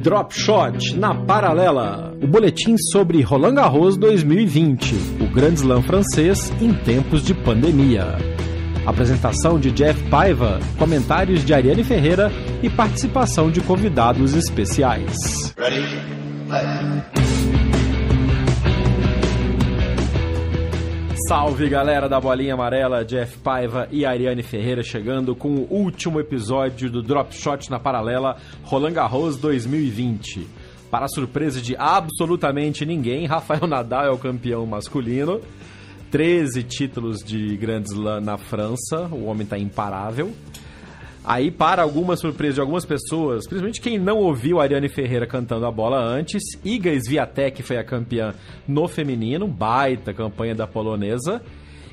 Drop Shot na paralela. O boletim sobre Roland Garros 2020, o Grand Slam francês em tempos de pandemia. Apresentação de Jeff Paiva, comentários de Ariane Ferreira e participação de convidados especiais. Ready? Salve galera da Bolinha Amarela, Jeff Paiva e Ariane Ferreira chegando com o último episódio do Drop Shot na Paralela Roland Garros 2020. Para surpresa de absolutamente ninguém, Rafael Nadal é o campeão masculino. 13 títulos de Grand Slam na França, o homem está imparável. Aí, para alguma surpresa de algumas pessoas, principalmente quem não ouviu a Ariane Ferreira cantando a bola antes, Iga Swiatek foi a campeã no feminino, baita campanha da polonesa.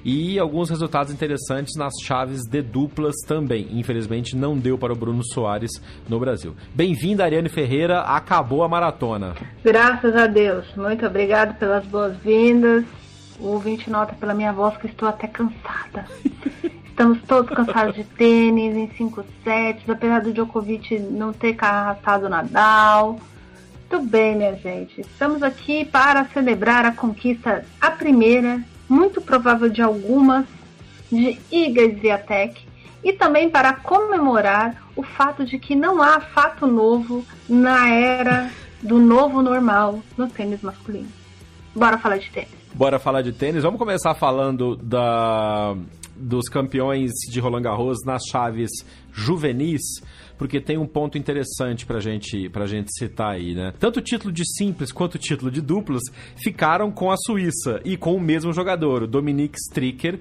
E alguns resultados interessantes nas chaves de duplas também. Infelizmente não deu para o Bruno Soares no Brasil. Bem-vinda, Ariane Ferreira. Acabou a maratona. Graças a Deus. Muito obrigado pelas boas-vindas. O ouvinte nota pela minha voz que estou até cansada. Estamos todos cansados de tênis em 5 sets, apesar do Djokovic não ter arrastado o Nadal. Tudo bem, minha gente. Estamos aqui para celebrar a conquista, a primeira, muito provável de algumas, de Iga Swiatek e também para comemorar o fato de que não há fato novo na era do novo normal no tênis masculino. Bora falar de tênis. Bora falar de tênis. Vamos começar falando da dos campeões de Roland Garros nas chaves juvenis, porque tem um ponto interessante pra gente, pra gente citar aí, né? Tanto o título de simples quanto o título de duplos ficaram com a Suíça e com o mesmo jogador, o Dominique Stricker,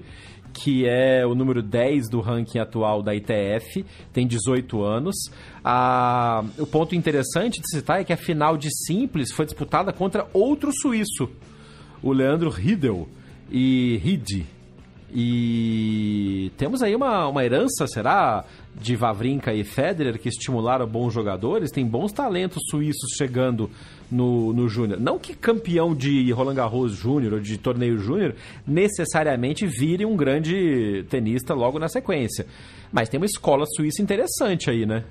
que é o número 10 do ranking atual da ITF, tem 18 anos. Ah, o ponto interessante de citar é que a final de simples foi disputada contra outro suíço, o Leandro Riedel e Ridi, e temos aí uma, uma herança, será, de Vavrinka e Federer que estimularam bons jogadores. Tem bons talentos suíços chegando no, no Júnior. Não que campeão de Roland Garros Júnior ou de torneio Júnior necessariamente vire um grande tenista logo na sequência. Mas tem uma escola suíça interessante aí, né?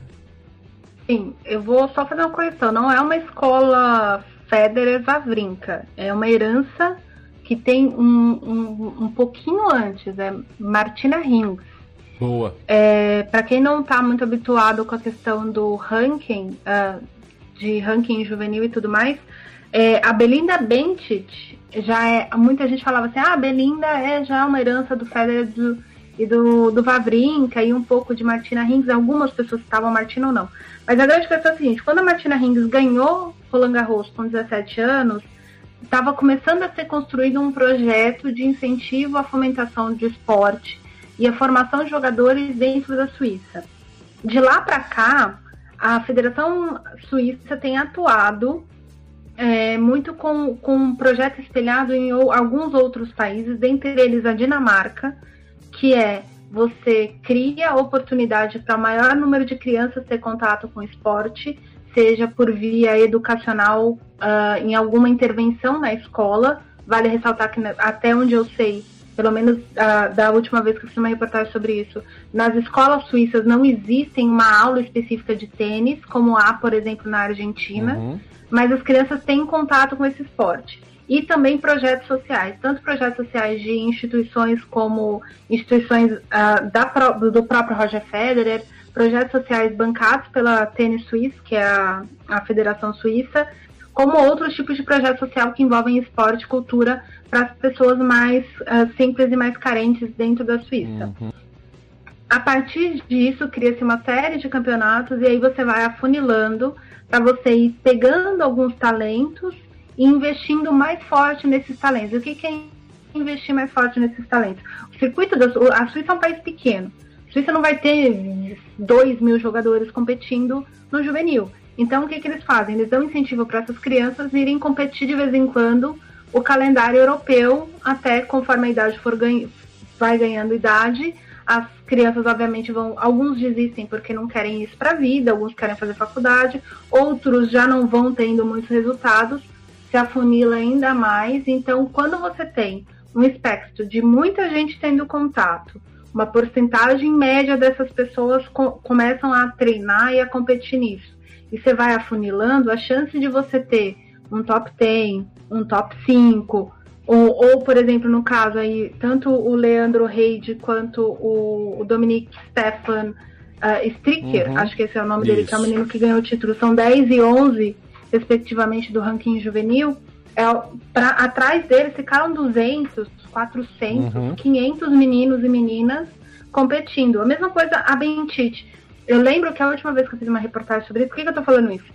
Sim, eu vou só fazer uma correção. Não é uma escola Federer-Vavrinka. É uma herança que tem um, um, um pouquinho antes, é Martina Hingis. Boa. É, para quem não está muito habituado com a questão do ranking, uh, de ranking juvenil e tudo mais, é, a Belinda Bencic já é. Muita gente falava assim: ah, a Belinda é já uma herança do Federer do, e do, do Vavrinka e um pouco de Martina Hingis. Algumas pessoas estavam Martina ou não. Mas a grande questão é a seguinte: quando a Martina Hingis ganhou Roland Garros com 17 anos, estava começando a ser construído um projeto de incentivo à fomentação de esporte e a formação de jogadores dentro da Suíça. De lá para cá, a Federação Suíça tem atuado é, muito com, com um projeto espelhado em alguns outros países, dentre eles a Dinamarca, que é você cria oportunidade para o maior número de crianças ter contato com esporte seja por via educacional uh, em alguma intervenção na escola. Vale ressaltar que, até onde eu sei, pelo menos da última vez que eu fiz uma reportagem sobre isso, nas escolas suíças não existem uma aula específica de tênis, como há, por exemplo, na Argentina, uhum. mas as crianças têm contato com esse esporte. E também projetos sociais, tanto projetos sociais de instituições como instituições uh, da, do próprio Roger Federer, projetos sociais bancados pela Tênis Suisse, que é a, a Federação Suíça, como outros tipos de projeto social que envolvem esporte e cultura para as pessoas mais uh, simples e mais carentes dentro da Suíça. Uhum. A partir disso, cria-se uma série de campeonatos e aí você vai afunilando para você ir pegando alguns talentos e investindo mais forte nesses talentos. O que, que é investir mais forte nesses talentos. O circuito da a Suíça é um país pequeno. A Suíça não vai ter 2 mil jogadores competindo no juvenil. Então, o que, que eles fazem? Eles dão incentivo para essas crianças irem competir de vez em quando o calendário europeu, até conforme a idade for ganha, vai ganhando idade. As crianças, obviamente, vão. Alguns desistem porque não querem isso para a vida, alguns querem fazer faculdade, outros já não vão tendo muitos resultados, se afunila ainda mais. Então, quando você tem um espectro de muita gente tendo contato, uma porcentagem média dessas pessoas co começam a treinar e a competir nisso e você vai afunilando, a chance de você ter um top 10, um top 5, ou, ou por exemplo, no caso aí, tanto o Leandro Reid quanto o, o Dominique Stefan uh, Stricker, uhum. acho que esse é o nome Isso. dele, que é o menino que ganhou o título, são 10 e 11, respectivamente, do ranking juvenil. É, pra, atrás deles ficaram 200, 400, uhum. 500 meninos e meninas competindo. A mesma coisa a Bentite. Eu lembro que a última vez que eu fiz uma reportagem sobre isso, por que, que eu tô falando isso?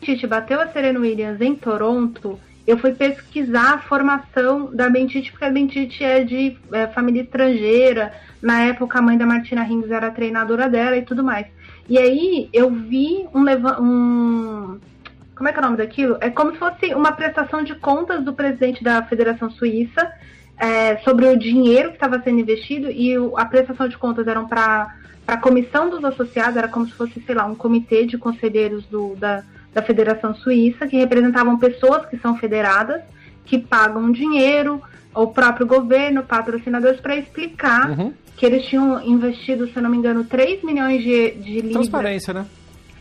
Tite bateu a Serena Williams em Toronto, eu fui pesquisar a formação da Bentite, porque a Bentite é de é, família estrangeira. Na época, a mãe da Martina Hingis era treinadora dela e tudo mais. E aí, eu vi um, um. Como é que é o nome daquilo? É como se fosse uma prestação de contas do presidente da Federação Suíça é, sobre o dinheiro que estava sendo investido e o, a prestação de contas eram para a comissão dos associados, era como se fosse, sei lá, um comitê de conselheiros do, da, da Federação Suíça, que representavam pessoas que são federadas, que pagam dinheiro, o próprio governo, patrocinadores, para explicar uhum. que eles tinham investido, se eu não me engano, 3 milhões de, de libras. Transparência, né?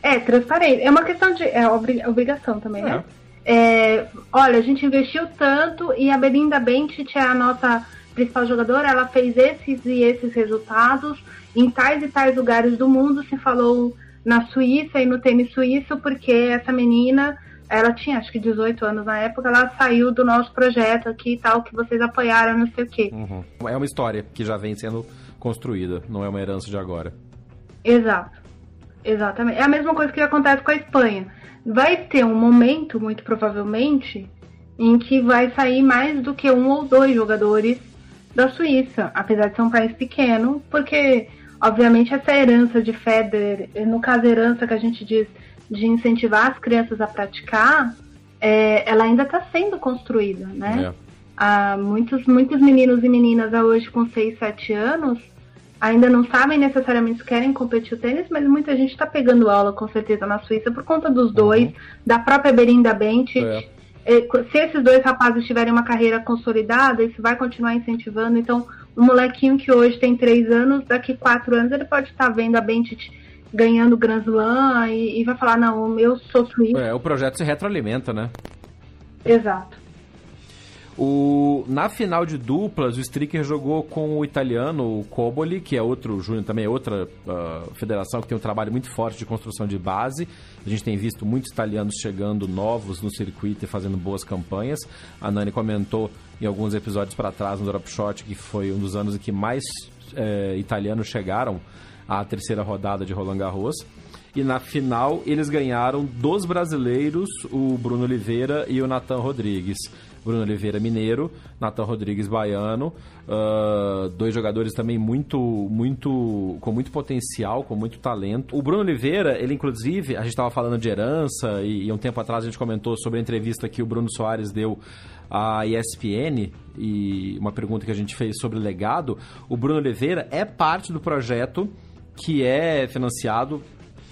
É, transparência. É uma questão de é, obrigação também, né? é. né? É, olha, a gente investiu tanto e a Belinda Bentit é a nossa principal jogadora, ela fez esses e esses resultados em tais e tais lugares do mundo, se falou na Suíça e no tênis suíço, porque essa menina, ela tinha acho que 18 anos na época, ela saiu do nosso projeto aqui e tal, que vocês apoiaram, não sei o quê. Uhum. É uma história que já vem sendo construída, não é uma herança de agora. Exato. Exatamente. É a mesma coisa que acontece com a Espanha. Vai ter um momento, muito provavelmente, em que vai sair mais do que um ou dois jogadores da Suíça, apesar de ser um país pequeno, porque, obviamente, essa herança de Federer, no caso, herança que a gente diz de incentivar as crianças a praticar, é, ela ainda está sendo construída, né? É. Há muitos, muitos meninos e meninas hoje com 6, 7 anos ainda não sabem necessariamente se querem competir o tênis, mas muita gente está pegando aula com certeza na Suíça por conta dos dois, uhum. da própria Berinda Bent. É. É, se esses dois rapazes tiverem uma carreira consolidada, isso vai continuar incentivando. Então, um molequinho que hoje tem três anos, daqui quatro anos ele pode estar vendo a Bentit ganhando Grand Slam e, e, vai falar, não, eu sou suíço. É, o projeto se retroalimenta, né? Exato. O, na final de duplas, o Stricker jogou com o italiano o Coboli, que é outro júnior, também é outra uh, federação que tem um trabalho muito forte de construção de base. A gente tem visto muitos italianos chegando novos no circuito e fazendo boas campanhas. A Nani comentou em alguns episódios para trás no Drop Shot que foi um dos anos em que mais eh, italianos chegaram à terceira rodada de Roland Garros. E na final eles ganharam dos brasileiros, o Bruno Oliveira e o Natan Rodrigues. Bruno Oliveira Mineiro, Natan Rodrigues Baiano, uh, dois jogadores também muito, muito, com muito potencial, com muito talento. O Bruno Oliveira, ele inclusive, a gente estava falando de herança e, e um tempo atrás a gente comentou sobre a entrevista que o Bruno Soares deu à ESPN e uma pergunta que a gente fez sobre legado. O Bruno Oliveira é parte do projeto que é financiado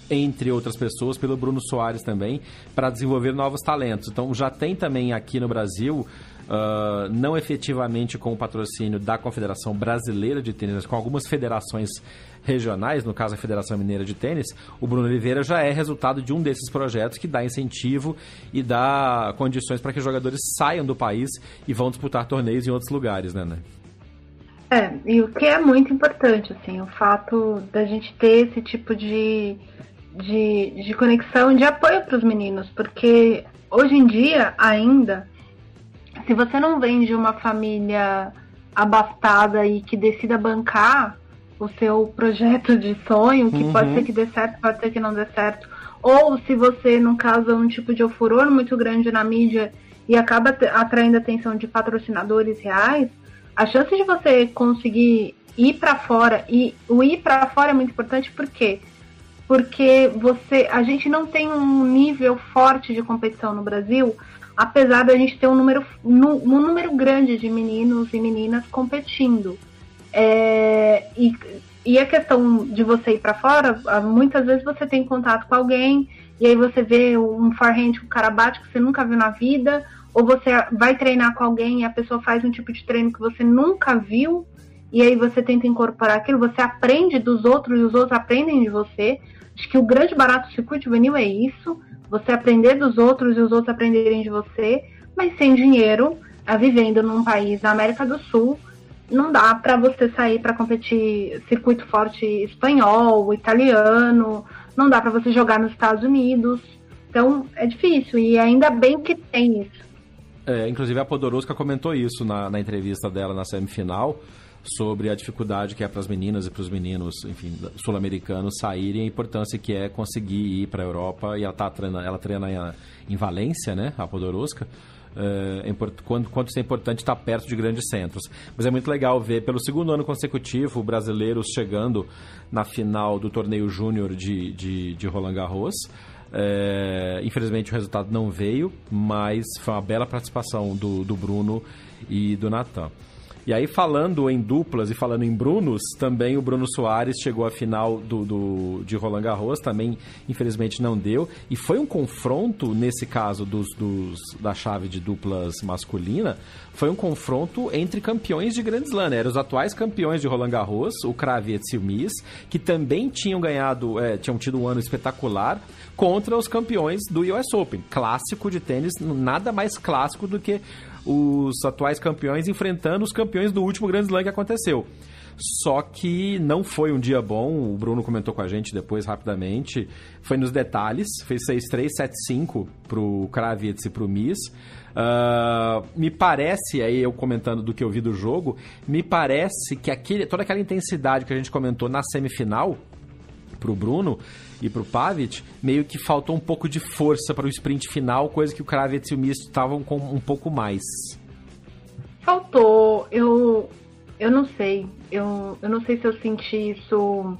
entre outras pessoas, pelo Bruno Soares também, para desenvolver novos talentos. Então já tem também aqui no Brasil. Uh, não efetivamente com o patrocínio da Confederação Brasileira de Tênis, mas com algumas federações regionais, no caso a Federação Mineira de Tênis, o Bruno Oliveira já é resultado de um desses projetos que dá incentivo e dá condições para que jogadores saiam do país e vão disputar torneios em outros lugares, né, né? É, e o que é muito importante, assim, o fato da gente ter esse tipo de de, de conexão, de apoio para os meninos, porque hoje em dia ainda, se você não vem de uma família abastada e que decida bancar o seu projeto de sonho, que uhum. pode ser que dê certo, pode ser que não dê certo, ou se você não causa um tipo de furor muito grande na mídia e acaba atraindo a atenção de patrocinadores reais, a chance de você conseguir ir para fora e o ir para fora é muito importante porque porque você a gente não tem um nível forte de competição no Brasil, apesar da gente ter um número um número grande de meninos e meninas competindo. É, e, e a questão de você ir para fora, muitas vezes você tem contato com alguém e aí você vê um forehand que o cara bate que você nunca viu na vida, ou você vai treinar com alguém e a pessoa faz um tipo de treino que você nunca viu, e aí você tenta incorporar aquilo, você aprende dos outros e os outros aprendem de você. Acho que o grande barato do circuito juvenil é isso, você aprender dos outros e os outros aprenderem de você, mas sem dinheiro, vivendo num país da América do Sul, não dá para você sair para competir circuito forte espanhol, italiano, não dá para você jogar nos Estados Unidos. Então é difícil e ainda bem que tem isso. É, inclusive a Podoroska comentou isso na, na entrevista dela na semifinal sobre a dificuldade que é para as meninas e para os meninos, enfim, sul-americanos saírem, a importância que é conseguir ir para a Europa e ela tá treina, ela treina em, Valência, né, a Podoroska. É, quanto, quanto isso é importante estar perto de grandes centros. Mas é muito legal ver, pelo segundo ano consecutivo, brasileiros chegando na final do torneio júnior de, de, de Roland Garros. É, infelizmente o resultado não veio, mas foi uma bela participação do, do Bruno e do Natan. E aí, falando em duplas e falando em Brunos, também o Bruno Soares chegou à final do, do, de Roland Garros, também infelizmente não deu. E foi um confronto, nesse caso dos, dos, da chave de duplas masculina, foi um confronto entre campeões de Grand Slam. Né? Eram os atuais campeões de Roland Garros, o Kravets e o Mies, que também tinham ganhado, é, tinham tido um ano espetacular contra os campeões do US Open. Clássico de tênis, nada mais clássico do que os atuais campeões enfrentando os campeões do último Grand Slam que aconteceu. Só que não foi um dia bom, o Bruno comentou com a gente depois rapidamente. Foi nos detalhes, fez 6-3, 7-5 pro Kravitz e pro Miss. Uh, me parece, aí eu comentando do que eu vi do jogo, me parece que aquele, toda aquela intensidade que a gente comentou na semifinal pro Bruno e pro Pavic, meio que faltou um pouco de força para o sprint final, coisa que o Kravitz e o Misto estavam com um pouco mais. Faltou, eu eu não sei, eu, eu não sei se eu senti isso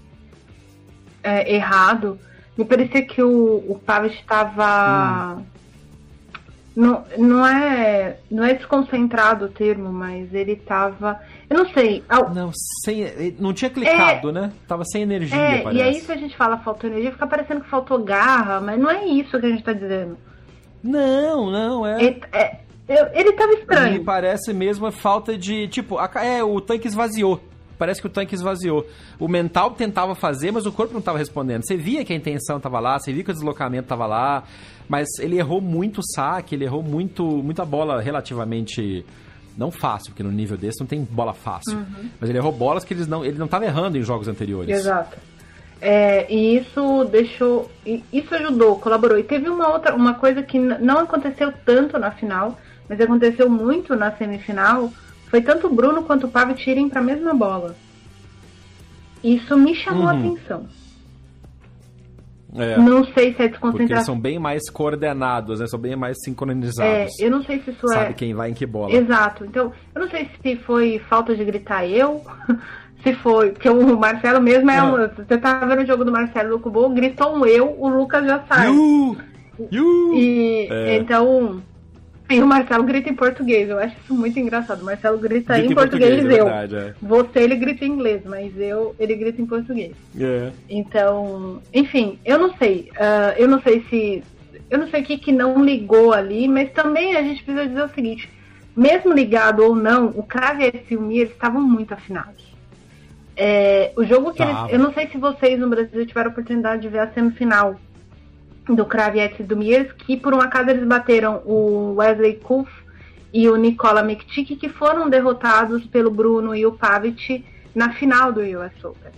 é, errado. Me parecia que o, o Pavic estava hum. Não, não, é, não é desconcentrado o termo, mas ele tava. Eu não sei. Não, sem, não tinha clicado, é, né? Tava sem energia. É, parece. e aí se a gente fala faltou energia, fica parecendo que faltou garra, mas não é isso que a gente tá dizendo. Não, não, é. Ele, é, ele tava estranho. Me parece mesmo a falta de. Tipo, a, é, o tanque esvaziou parece que o tanque esvaziou. O mental tentava fazer, mas o corpo não estava respondendo. Você via que a intenção estava lá, você via que o deslocamento estava lá, mas ele errou muito o saque, ele errou muito, muita bola relativamente não fácil, porque no nível desse não tem bola fácil. Uhum. Mas ele errou bolas que eles não, ele não estava errando em jogos anteriores. Exato. É, e isso deixou, isso ajudou, colaborou. E teve uma outra, uma coisa que não aconteceu tanto na final, mas aconteceu muito na semifinal. Foi tanto o Bruno quanto o Pavic irem para a mesma bola. Isso me chamou uhum. a atenção. É, não sei se é desconcentração. Porque eles são bem mais coordenados, né? São bem mais sincronizados. É, eu não sei se isso Sabe é. Sabe quem vai em que bola. Exato. Então, eu não sei se foi falta de gritar eu, se foi. Porque o Marcelo mesmo é. Um, você tá vendo o jogo do Marcelo do Cubo, gritou um eu, o Lucas já sai. You! You! E, é. Então. E o Marcelo grita em português, eu acho isso muito engraçado. O Marcelo grita, grita em, em, português, português é eu. Verdade, é. Você ele grita em inglês, mas eu ele grita em português. É. Então, enfim, eu não sei. Uh, eu não sei se. Eu não sei o que, que não ligou ali, mas também a gente precisa dizer o seguinte: mesmo ligado ou não, o Crave e o Mir estavam muito afinados. É, o jogo que eles. Eu não sei se vocês no Brasil tiveram a oportunidade de ver a semifinal do Kravets e do Miers, que por um acaso eles bateram o Wesley Kuff e o Nicola Mektic, que foram derrotados pelo Bruno e o Pavic na final do US Open.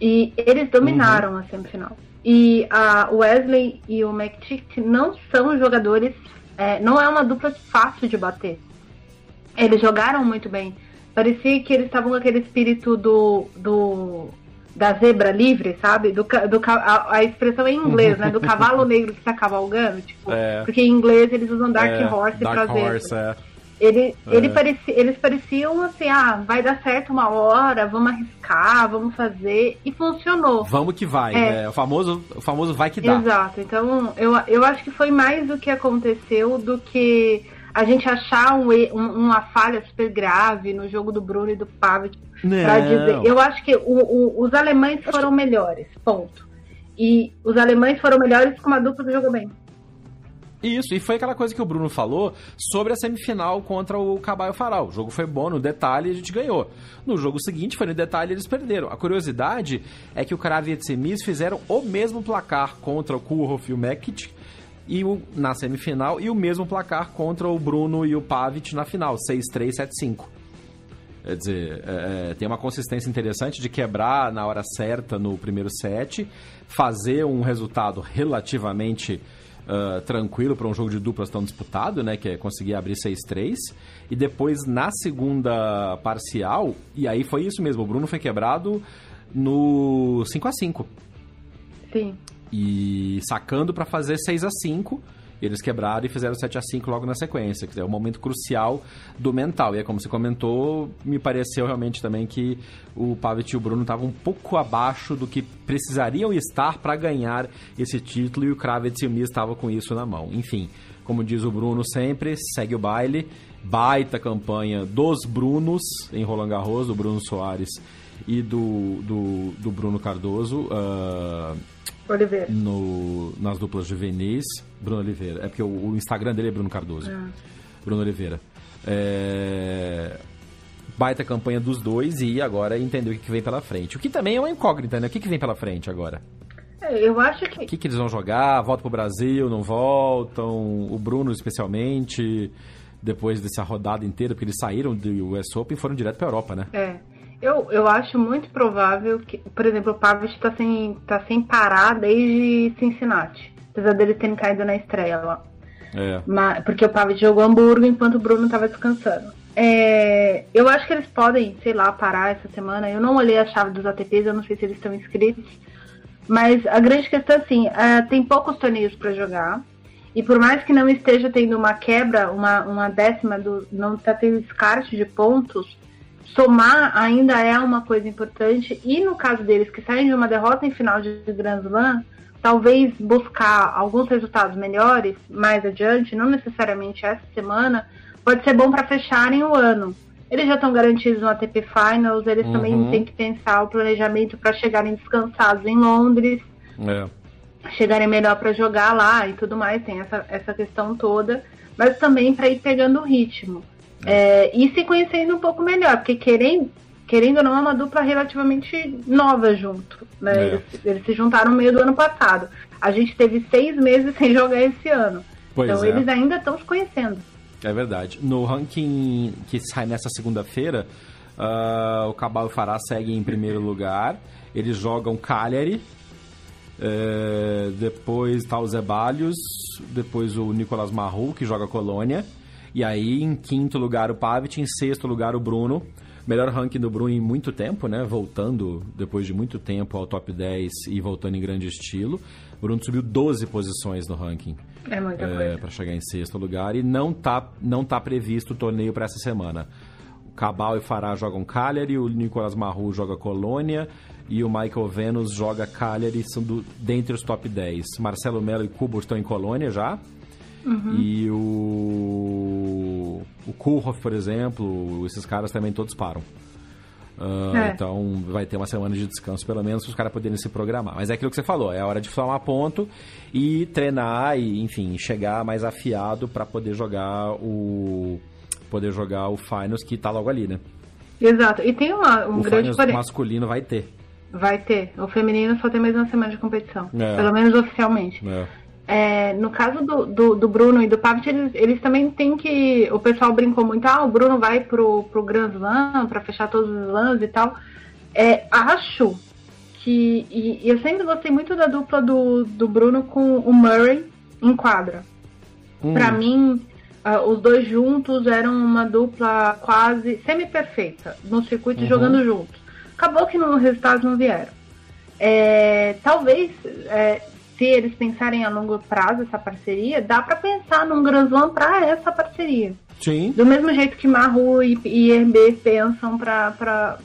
E eles dominaram uhum. a semifinal. E a Wesley e o Mektic não são jogadores, é, não é uma dupla fácil de bater. Eles jogaram muito bem. Parecia que eles estavam com aquele espírito do, do da zebra livre, sabe? Do, do, a, a expressão é em inglês, né? Do cavalo negro que está cavalgando, tipo, é. porque em inglês eles usam Dark é, Horse Dark pra Horse, zebra. Ele, é. ele parecia, eles pareciam assim, ah, vai dar certo uma hora, vamos arriscar, vamos fazer, e funcionou. Vamos que vai, é. né? O famoso, o famoso vai que dá. Exato, então eu, eu acho que foi mais o que aconteceu do que a gente achar um, um, uma falha super grave no jogo do Bruno e do Pavic pra dizer. Eu acho que o, o, os alemães foram melhores, ponto. E os alemães foram melhores com uma dupla que jogou bem. Isso, e foi aquela coisa que o Bruno falou sobre a semifinal contra o Caballo Faral. O jogo foi bom no detalhe e a gente ganhou. No jogo seguinte, foi no detalhe eles perderam. A curiosidade é que o Kravitz e Mis fizeram o mesmo placar contra o Kurhoff e o Mekic e o, na semifinal e o mesmo placar contra o Bruno e o Pavic na final, 6-3, 7-5. Quer dizer, é, é, tem uma consistência interessante de quebrar na hora certa no primeiro set, fazer um resultado relativamente uh, tranquilo para um jogo de duplas tão disputado, né? Que é conseguir abrir 6-3. E depois, na segunda parcial, e aí foi isso mesmo, o Bruno foi quebrado no 5 a 5 Sim. E sacando para fazer 6 a 5 eles quebraram e fizeram 7 a 5 logo na sequência, que é um momento crucial do mental. E é como você comentou, me pareceu realmente também que o Pavic e o Bruno estavam um pouco abaixo do que precisariam estar para ganhar esse título e o Kravitz e o Mi estavam com isso na mão. Enfim, como diz o Bruno sempre, segue o baile. Baita campanha dos Brunos em Roland Garros, do Bruno Soares e do, do, do Bruno Cardoso. Uh, Oliveira. No, nas duplas juvenis, Bruno Oliveira. É porque o, o Instagram dele é Bruno Cardoso. É. Bruno Oliveira. É... Baita campanha dos dois e agora entender o que vem pela frente. O que também é uma incógnita, né? O que, que vem pela frente agora? É, eu acho que. O que, que eles vão jogar? Voltam pro Brasil, não voltam? O Bruno, especialmente, depois dessa rodada inteira, porque eles saíram do US Open e foram direto pra Europa, né? É. Eu, eu acho muito provável que, por exemplo, o Pavic está sem, tá sem parar desde Cincinnati. Apesar dele ter caído na estreia lá. É. Mas, porque o Pavic jogou Hamburgo enquanto o Bruno estava descansando. É, eu acho que eles podem, sei lá, parar essa semana. Eu não olhei a chave dos ATPs, eu não sei se eles estão inscritos. Mas a grande questão é assim, tem poucos torneios para jogar. E por mais que não esteja tendo uma quebra, uma, uma décima, do, não está tendo descarte de pontos, somar ainda é uma coisa importante. E no caso deles que saem de uma derrota em final de Grand Slam, talvez buscar alguns resultados melhores mais adiante, não necessariamente essa semana, pode ser bom para fecharem o ano. Eles já estão garantidos no ATP Finals, eles uhum. também têm que pensar o planejamento para chegarem descansados em Londres, é. chegarem melhor para jogar lá e tudo mais, tem essa, essa questão toda, mas também para ir pegando o ritmo. É, e se conhecendo um pouco melhor, porque querendo, querendo ou não, é uma dupla relativamente nova junto. Né? É. Eles, eles, se juntaram no meio do ano passado. A gente teve seis meses sem jogar esse ano. Pois então é. eles ainda estão se conhecendo. É verdade. No ranking que sai nessa segunda-feira, uh, o Cabal Fará segue em primeiro lugar. Eles jogam Cagliari. Uh, depois tá o Zebalhos. Depois o Nicolas Marru, que joga Colônia. E aí, em quinto lugar, o Pavic. Em sexto lugar, o Bruno. Melhor ranking do Bruno em muito tempo, né? Voltando depois de muito tempo ao top 10 e voltando em grande estilo. O Bruno subiu 12 posições no ranking. É muita é, Para chegar em sexto lugar. E não tá, não tá previsto o torneio para essa semana. O Cabal e Fará jogam Cagliari, o Nicolas Marru joga Colônia e o Michael Venus joga Cagliari, são do, dentre os top 10. Marcelo Melo e Kubo estão em Colônia já. Uhum. E o. O Kulhoff, por exemplo, esses caras também todos param. Uh, é. Então vai ter uma semana de descanso, pelo menos, para os caras poderem se programar. Mas é aquilo que você falou, é hora de formar ponto e treinar e, enfim, chegar mais afiado para poder jogar o. poder jogar o Finals que está logo ali, né? Exato. E tem uma, um o grande Finals masculino vai ter. Vai ter. O feminino só tem mais uma semana de competição. É. Pelo menos oficialmente. É. É, no caso do, do, do, Bruno e do Pavic, eles, eles também têm que. O pessoal brincou muito, ah, o Bruno vai pro, pro Grand Slam para fechar todos os slams e tal. É, acho que. E, e, eu sempre gostei muito da dupla do, do Bruno com o Murray em quadra. Hum. Para mim, uh, os dois juntos eram uma dupla quase semi-perfeita no circuito uhum. jogando juntos. Acabou que os resultados não vieram. É, talvez é, se eles pensarem a longo prazo essa parceria, dá para pensar num Grand Slam para essa parceria. Sim. Do mesmo jeito que Maru e, IRB pensam para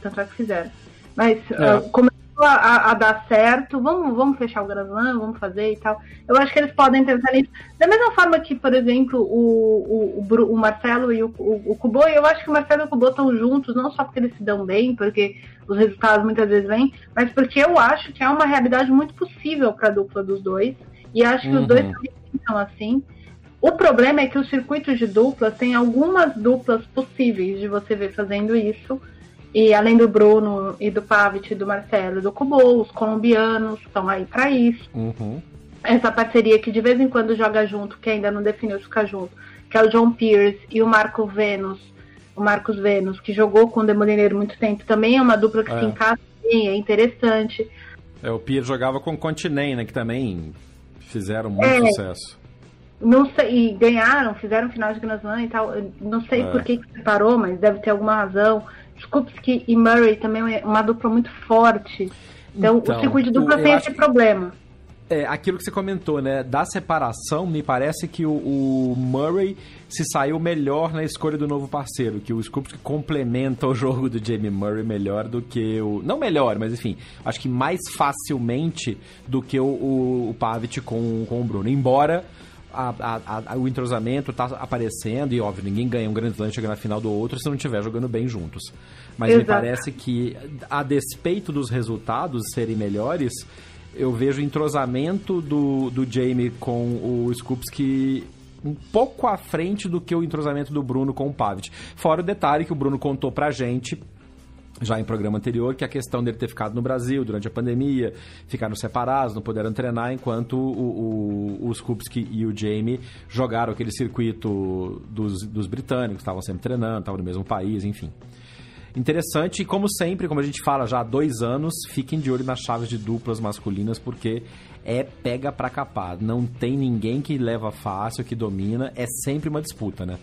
tanto é que fizeram. Mas é. uh, começou a, a, dar certo, vamos, vamos fechar o Slam, vamos fazer e tal. Eu acho que eles podem pensar nisso. Da mesma forma que, por exemplo, o, o, o, Marcelo e o, o, o Kubo, eu acho que o Marcelo e o Kubo estão juntos, não só porque eles se dão bem, porque os resultados muitas vezes vêm, mas porque eu acho que é uma realidade muito possível para a dupla dos dois. E acho que uhum. os dois são assim. O problema é que os circuitos de duplas tem algumas duplas possíveis de você ver fazendo isso. E além do Bruno e do Pavic, do Marcelo e do Kubo, os colombianos estão aí para isso. Uhum. Essa parceria que de vez em quando joga junto, que ainda não definiu ficar junto, que é o John Pierce e o Marco Vênus, o Marcos Vênus, que jogou com o Demolineiro muito tempo, também é uma dupla que é. se encaixa bem, é interessante. É, o Pierce jogava com o Continente, né, que também fizeram muito é, sucesso. Não sei, e ganharam, fizeram final de Grand Slam e tal. Não sei é. por que, que separou, mas deve ter alguma razão. Skupski e Murray também é uma dupla muito forte. Então, então o circuito de dupla tem esse que... problema. É, aquilo que você comentou, né? Da separação, me parece que o, o, Murray se saiu melhor na escolha do novo parceiro, que o Skupski complementa o jogo do Jamie Murray melhor do que o. Não melhor, mas enfim, acho que mais facilmente do que o, o, o Pavic com, com o Bruno. Embora a, a, o entrosamento tá aparecendo, e óbvio, ninguém ganha um grande slam chega na final do outro se não estiver jogando bem juntos. Mas Exato. me parece que, a despeito dos resultados serem melhores, eu vejo o entrosamento do, do Jamie com o Skupski um pouco à frente do que o entrosamento do Bruno com o Pavic. Fora o detalhe que o Bruno contou pra gente já em programa anterior, que a questão dele ter ficado no Brasil durante a pandemia, ficaram separados, não puderam treinar, enquanto o, o, os Kupski e o Jamie jogaram aquele circuito dos, dos britânicos, estavam sempre treinando, estavam no mesmo país, enfim. Interessante, e como sempre, como a gente fala já há dois anos, fiquem de olho nas chaves de duplas masculinas, porque é pega pra capar. Não tem ninguém que leva fácil, que domina, é sempre uma disputa, né?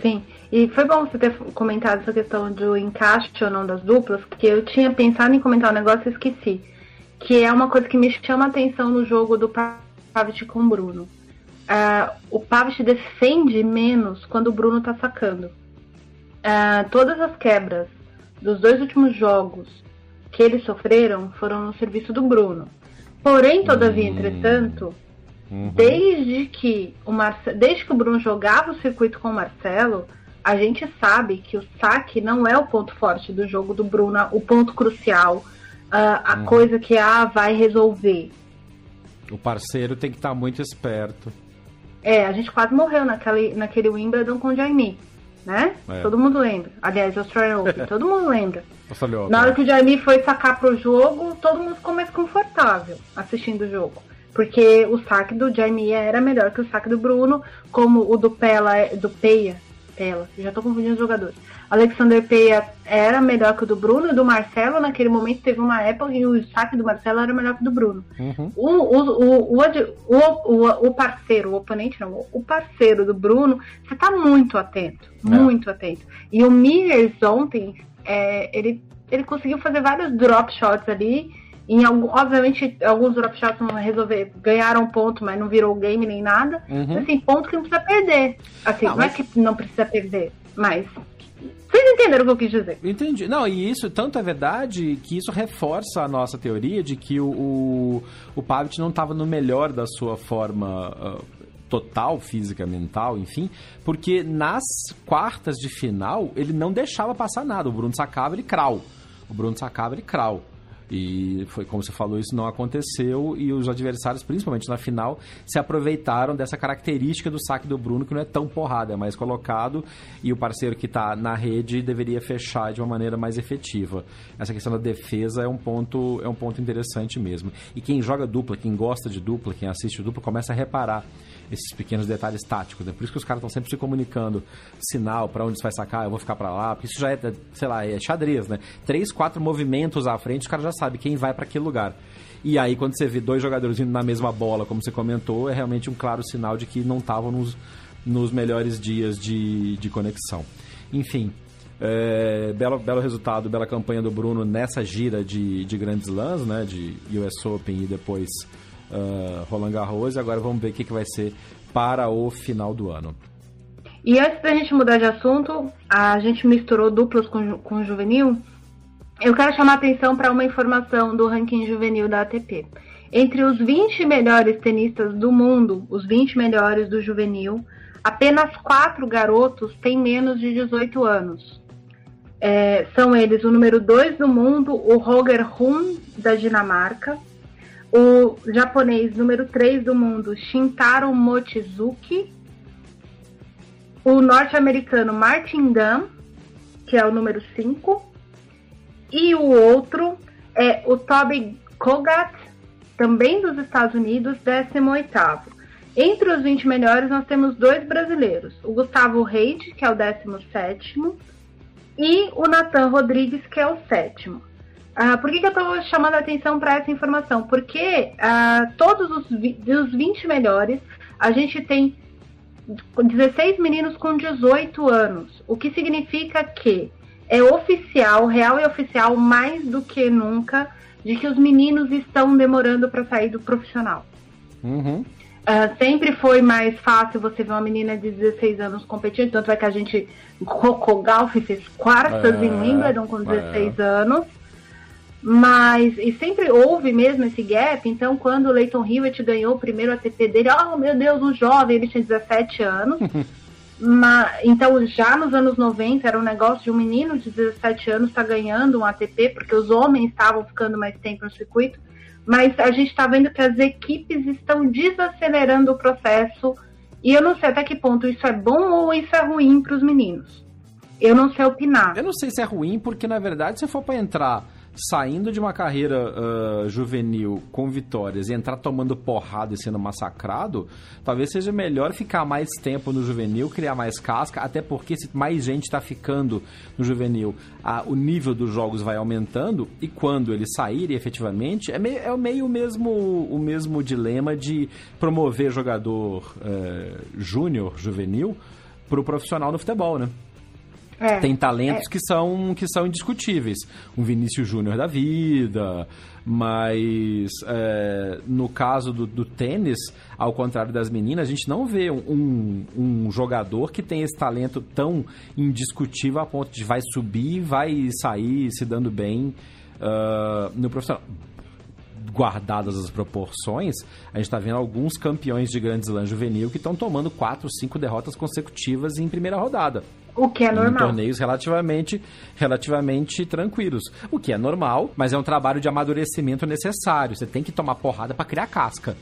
Sim, e foi bom você ter comentado essa questão do encaixe ou não das duplas, porque eu tinha pensado em comentar um negócio e esqueci. Que é uma coisa que me chama a atenção no jogo do Pavic com o Bruno. Uh, o Pavic defende menos quando o Bruno tá sacando. Uh, todas as quebras dos dois últimos jogos que eles sofreram foram no serviço do Bruno. Porém, todavia, hum. entretanto, Uhum. Desde que o Marce... desde que o Bruno jogava o circuito com o Marcelo, a gente sabe que o saque não é o ponto forte do jogo do Bruno, o ponto crucial, uh, a uhum. coisa que a ah, vai resolver. O parceiro tem que estar tá muito esperto. É, a gente quase morreu naquele, naquele Wimbledon com o Jaime, né? É. Todo mundo lembra. Aliás, o Australian Open, todo mundo lembra. Na hora que o Jaime foi sacar pro jogo, todo mundo ficou mais confortável assistindo o jogo porque o saque do Jamie era melhor que o saque do Bruno, como o do Pela, do Peia, Pela, já tô confundindo os jogadores. Alexander Peia era melhor que o do Bruno e do Marcelo, naquele momento teve uma época em que o saque do Marcelo era melhor que o do Bruno. Uhum. O, o, o, o, o, parceiro, o oponente não, o parceiro do Bruno, você tá muito atento, é. muito atento. E o Millers ontem, é, ele, ele conseguiu fazer vários drop shots ali, em algum, obviamente, alguns drop shots não resolver, ganharam ponto, mas não virou game nem nada. Uhum. Assim, ponto que não precisa perder. Assim, não, não é mas... é que não precisa perder, mas. Vocês entenderam o que eu quis dizer? Entendi. Não, e isso tanto é verdade que isso reforça a nossa teoria de que o, o, o não estava no melhor da sua forma. Uh, total, física, mental, enfim, porque nas quartas de final ele não deixava passar nada. O Bruno sacava ele crau. O Bruno sacava ele crau. E foi como você falou, isso não aconteceu e os adversários, principalmente na final, se aproveitaram dessa característica do saque do Bruno, que não é tão porrada, é mais colocado e o parceiro que está na rede deveria fechar de uma maneira mais efetiva. Essa questão da defesa é um ponto, é um ponto interessante mesmo. E quem joga dupla, quem gosta de dupla, quem assiste dupla, começa a reparar esses pequenos detalhes táticos. Né? Por isso que os caras estão sempre se comunicando sinal para onde você vai sacar, eu vou ficar para lá, porque isso já é, sei lá, é xadrez, né? Três, quatro movimentos à frente, os caras já sabem quem vai para aquele lugar. E aí, quando você vê dois jogadores indo na mesma bola, como você comentou, é realmente um claro sinal de que não estavam nos, nos melhores dias de, de conexão. Enfim, é, belo, belo resultado, bela campanha do Bruno nessa gira de, de grandes lãs, né? De US Open e depois uh, Roland Garros. Agora vamos ver o que, que vai ser para o final do ano. E antes da gente mudar de assunto, a gente misturou duplas com, com juvenil. Eu quero chamar atenção para uma informação do ranking juvenil da ATP. Entre os 20 melhores tenistas do mundo, os 20 melhores do juvenil, apenas quatro garotos têm menos de 18 anos. É, são eles o número 2 do mundo, o Roger Run, da Dinamarca, o japonês número 3 do mundo, Shintaro Mochizuki, o norte-americano Martin Gunn, que é o número 5, e o outro é o Toby Kogat, também dos Estados Unidos, 18º. Entre os 20 melhores, nós temos dois brasileiros, o Gustavo Reid, que é o 17º, e o Nathan Rodrigues, que é o sétimo. Uh, por que, que eu estou chamando a atenção para essa informação? Porque uh, todos os, os 20 melhores, a gente tem 16 meninos com 18 anos, o que significa que é oficial, real e oficial, mais do que nunca, de que os meninos estão demorando para sair do profissional. Uhum. Uh, sempre foi mais fácil você ver uma menina de 16 anos competindo, tanto é que a gente, Coco Golf fez quartas é, em Wimbledon com 16 é. anos, mas, e sempre houve mesmo esse gap, então quando o Leighton Hewitt ganhou o primeiro ATP dele, oh meu Deus, um jovem, ele tinha 17 anos, mas, então já nos anos 90 era um negócio de um menino de 17 anos estar tá ganhando um ATP, porque os homens estavam ficando mais tempo no circuito, mas a gente está vendo que as equipes estão desacelerando o processo e eu não sei até que ponto isso é bom ou isso é ruim para os meninos. Eu não sei opinar. Eu não sei se é ruim, porque na verdade, se for para entrar saindo de uma carreira uh, juvenil com vitórias e entrar tomando porrada e sendo massacrado, talvez seja melhor ficar mais tempo no juvenil, criar mais casca, até porque se mais gente está ficando no juvenil, a, o nível dos jogos vai aumentando e quando eles saírem efetivamente, é meio, é meio o, mesmo, o mesmo dilema de promover jogador uh, júnior, juvenil, para o profissional no futebol, né? É, Tem talentos é. que, são, que são indiscutíveis. Um Vinícius Júnior da vida, mas é, no caso do, do, tênis, ao contrário das meninas, a gente não vê um, um, jogador que tem esse talento tão indiscutível a ponto de vai subir, vai sair se dando bem uh, no profissional guardadas as proporções, a gente está vendo alguns campeões de Grand Slam juvenil que estão tomando quatro, cinco derrotas consecutivas em primeira rodada. O que é normal. Em torneios relativamente, relativamente tranquilos. O que é normal, mas é um trabalho de amadurecimento necessário. Você tem que tomar porrada para criar casca.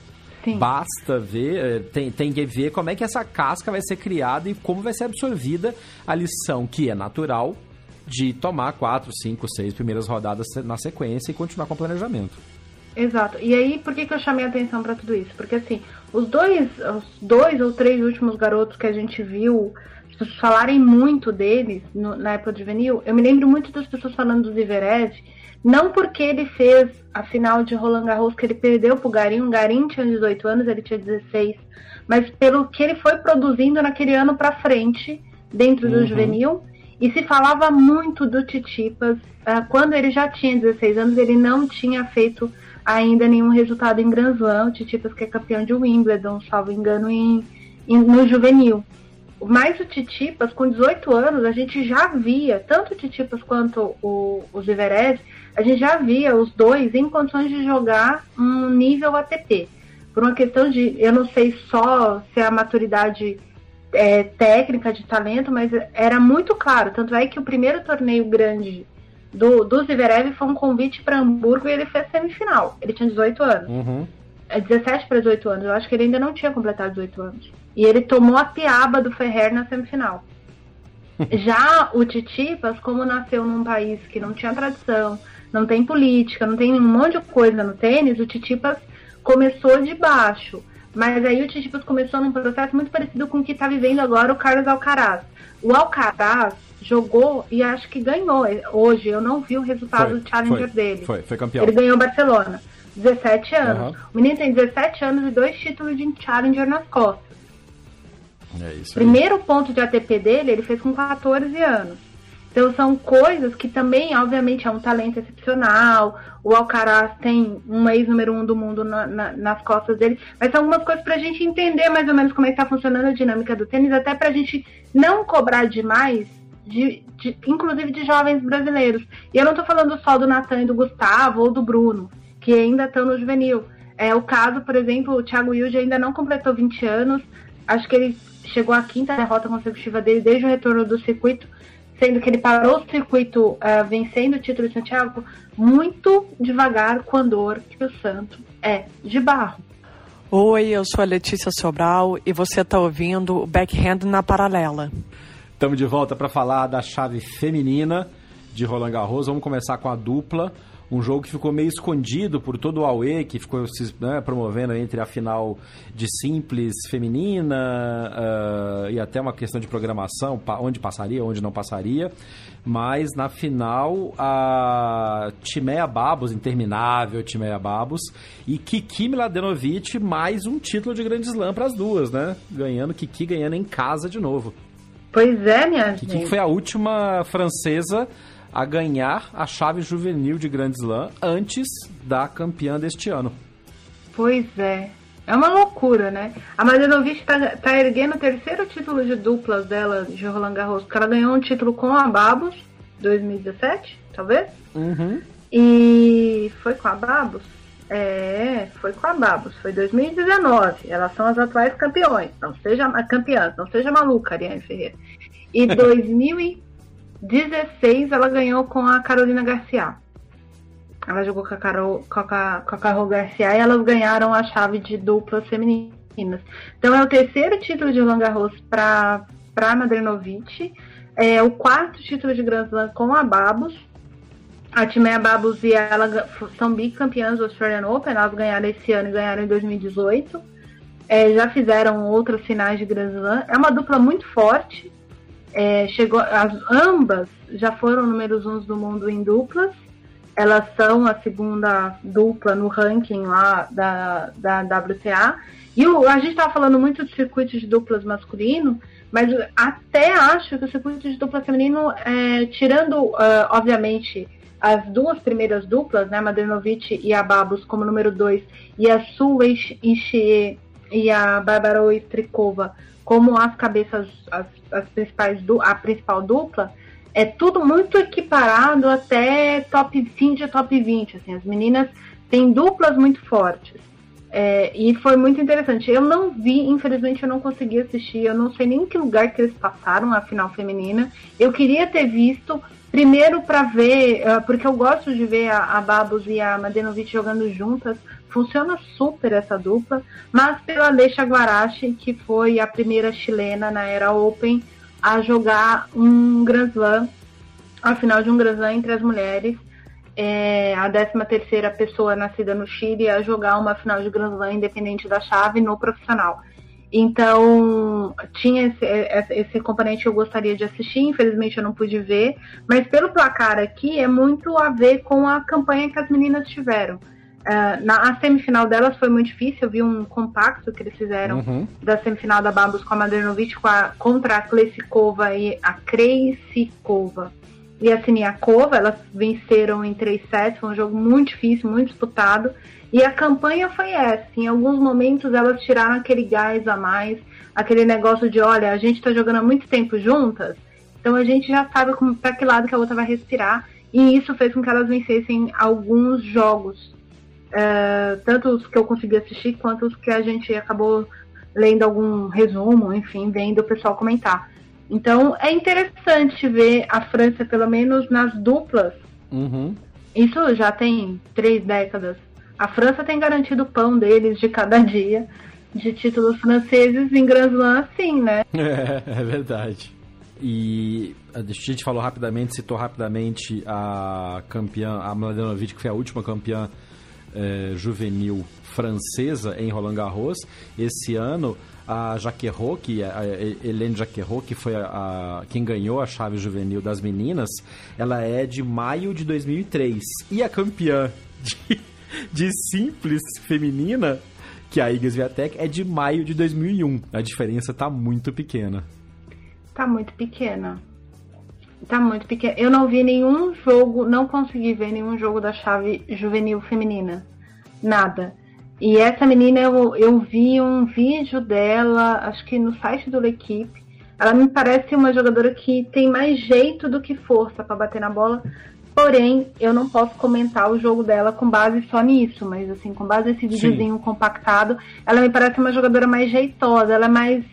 Sim. Basta ver, eh, tem, tem que ver como é que essa casca vai ser criada e como vai ser absorvida a lição que é natural de tomar quatro, cinco, seis primeiras rodadas na sequência e continuar com o planejamento. Exato. E aí, por que, que eu chamei a atenção para tudo isso? Porque assim, os dois, os dois ou três últimos garotos que a gente viu as pessoas falarem muito deles no, na época de juvenil, eu me lembro muito das pessoas falando do Zverev, não porque ele fez a final de Roland Garros que ele perdeu pro Garim, o Garim tinha 18 anos, ele tinha 16, mas pelo que ele foi produzindo naquele ano para frente, dentro do uhum. juvenil, e se falava muito do Titipas, uh, quando ele já tinha 16 anos, ele não tinha feito ainda nenhum resultado em Grand Slam, o Titipas que é campeão de Wimbledon, salvo engano, em, em no juvenil. Mas o Titipas, com 18 anos, a gente já via, tanto o Titipas quanto o, o Zverev, a gente já via os dois em condições de jogar um nível ATP. Por uma questão de, eu não sei só se a maturidade é, técnica, de talento, mas era muito claro. Tanto é que o primeiro torneio grande do, do Zverev foi um convite para Hamburgo e ele fez semifinal. Ele tinha 18 anos. Uhum. É 17 para 18 anos. Eu acho que ele ainda não tinha completado 18 anos. E ele tomou a piaba do Ferrer na semifinal. Já o Titipas, como nasceu num país que não tinha tradição, não tem política, não tem um monte de coisa no tênis, o Titipas começou de baixo. Mas aí o Titipas começou num processo muito parecido com o que está vivendo agora o Carlos Alcaraz. O Alcaraz jogou e acho que ganhou. Hoje eu não vi o resultado foi, do Challenger foi, dele. Foi, foi campeão. Ele ganhou Barcelona. 17 anos. Uhum. O menino tem 17 anos e dois títulos de Challenger nas costas. É isso Primeiro ponto de ATP dele, ele fez com 14 anos. Então são coisas que também, obviamente, é um talento excepcional. O Alcaraz tem um ex número um do mundo na, na, nas costas dele, mas são algumas coisas para a gente entender mais ou menos como é está funcionando a dinâmica do tênis, até para a gente não cobrar demais, de, de, inclusive de jovens brasileiros. E eu não estou falando só do Natan e do Gustavo ou do Bruno, que ainda estão no juvenil. É o caso, por exemplo, o Thiago Wilde ainda não completou 20 anos. Acho que ele chegou à quinta derrota consecutiva dele desde o retorno do circuito sendo que ele parou o circuito uh, vencendo o título de Santiago muito devagar com a dor que o santo é de barro. Oi, eu sou a Letícia Sobral e você está ouvindo o Backhand na Paralela. Estamos de volta para falar da chave feminina de Roland Garros. Vamos começar com a dupla um jogo que ficou meio escondido por todo o Aue, que ficou se né, promovendo entre a final de simples feminina uh, e até uma questão de programação, onde passaria, onde não passaria. Mas na final, a Timea Babos, interminável Timea Babos, e Kiki Mladenovic, mais um título de Grande Slam para as duas, né? Ganhando, Kiki ganhando em casa de novo. Pois é, minha Kiki gente. foi a última francesa a ganhar a chave juvenil de Grand Slam antes da campeã deste ano. Pois é. É uma loucura, né? A Mladenovic tá, tá erguendo o terceiro título de duplas dela de Roland Garros, porque ela ganhou um título com a Babos, 2017, talvez? Uhum. E foi com a Babos? É, foi com a Babos, foi 2019. Elas são as atuais campeões. Não seja campeãs, não seja maluca, Ariane Ferreira. E 2000 16 ela ganhou com a Carolina Garcia. Ela jogou com a Carol, com a, com a Carol Garcia e elas ganharam a chave de duplas femininas. Então é o terceiro título de Roland Garros para Madrenovic, é o quarto título de Grand Slam com a Babos. A Timea Babos e ela são bicampeãs do Australian Open, elas ganharam esse ano e ganharam em 2018. É, já fizeram outras finais de Grand Slam. É uma dupla muito forte é, chegou, as, ambas já foram números uns do mundo em duplas. Elas são a segunda dupla no ranking lá da, da WTA. E o, a gente estava falando muito de circuito de duplas masculino, mas até acho que o circuito de dupla feminino, é, tirando, uh, obviamente, as duas primeiras duplas, né, Madrinovic e a Babos como número 2, e a Su Ishii e a Bárbara Oistrikova como as cabeças, as, as principais, a principal dupla, é tudo muito equiparado até top 20 top 20. Assim, as meninas têm duplas muito fortes. É, e foi muito interessante. Eu não vi, infelizmente eu não consegui assistir, eu não sei nem em que lugar que eles passaram a final feminina. Eu queria ter visto, primeiro para ver, uh, porque eu gosto de ver a, a Babos e a Madenovic jogando juntas, funciona super essa dupla, mas pela Deixa Guarachi, que foi a primeira chilena na era Open a jogar um Grand Slam, a final de um Grand Slam entre as mulheres, é, a 13 terceira pessoa nascida no Chile a jogar uma final de Grand Slam independente da chave no profissional. Então, tinha esse, esse, componente que eu gostaria de assistir, infelizmente eu não pude ver, mas pelo placar aqui é muito a ver com a campanha que as meninas tiveram. Uh, na a semifinal delas foi muito difícil. Eu vi um compacto que eles fizeram uhum. da semifinal da Babos com a Madernovic com a, contra a Klesikova e a Kreisikova e a Siniakova. Elas venceram em três sets. Foi um jogo muito difícil, muito disputado. E a campanha foi essa. Em alguns momentos elas tiraram aquele gás a mais, aquele negócio de: olha, a gente está jogando há muito tempo juntas, então a gente já sabe para que lado que a outra vai respirar. E isso fez com que elas vencessem alguns jogos é, tanto os que eu consegui assistir quanto os que a gente acabou lendo algum resumo, enfim, vendo o pessoal comentar. Então é interessante ver a França, pelo menos nas duplas. Uhum. Isso já tem três décadas. A França tem garantido o pão deles de cada dia de títulos franceses em Grand Slam, sim, né? É, é verdade. E a gente falou rapidamente, citou rapidamente a campeã, a Mladenovic, que foi a última campeã é, juvenil francesa em Roland Garros. Esse ano, a Jaquerot, que a Helene Jaquerot, que foi a, a, quem ganhou a chave juvenil das meninas, ela é de maio de 2003. E a campeã de, de simples feminina, que é a Iga Swiatek, é de maio de 2001. A diferença está muito pequena. Tá muito pequena. Tá muito pequena. Eu não vi nenhum jogo, não consegui ver nenhum jogo da chave juvenil feminina. Nada. E essa menina, eu, eu vi um vídeo dela, acho que no site do L'Equipe. Ela me parece uma jogadora que tem mais jeito do que força para bater na bola. Porém, eu não posso comentar o jogo dela com base só nisso, mas assim, com base nesse videozinho compactado, ela me parece uma jogadora mais jeitosa, ela é mais.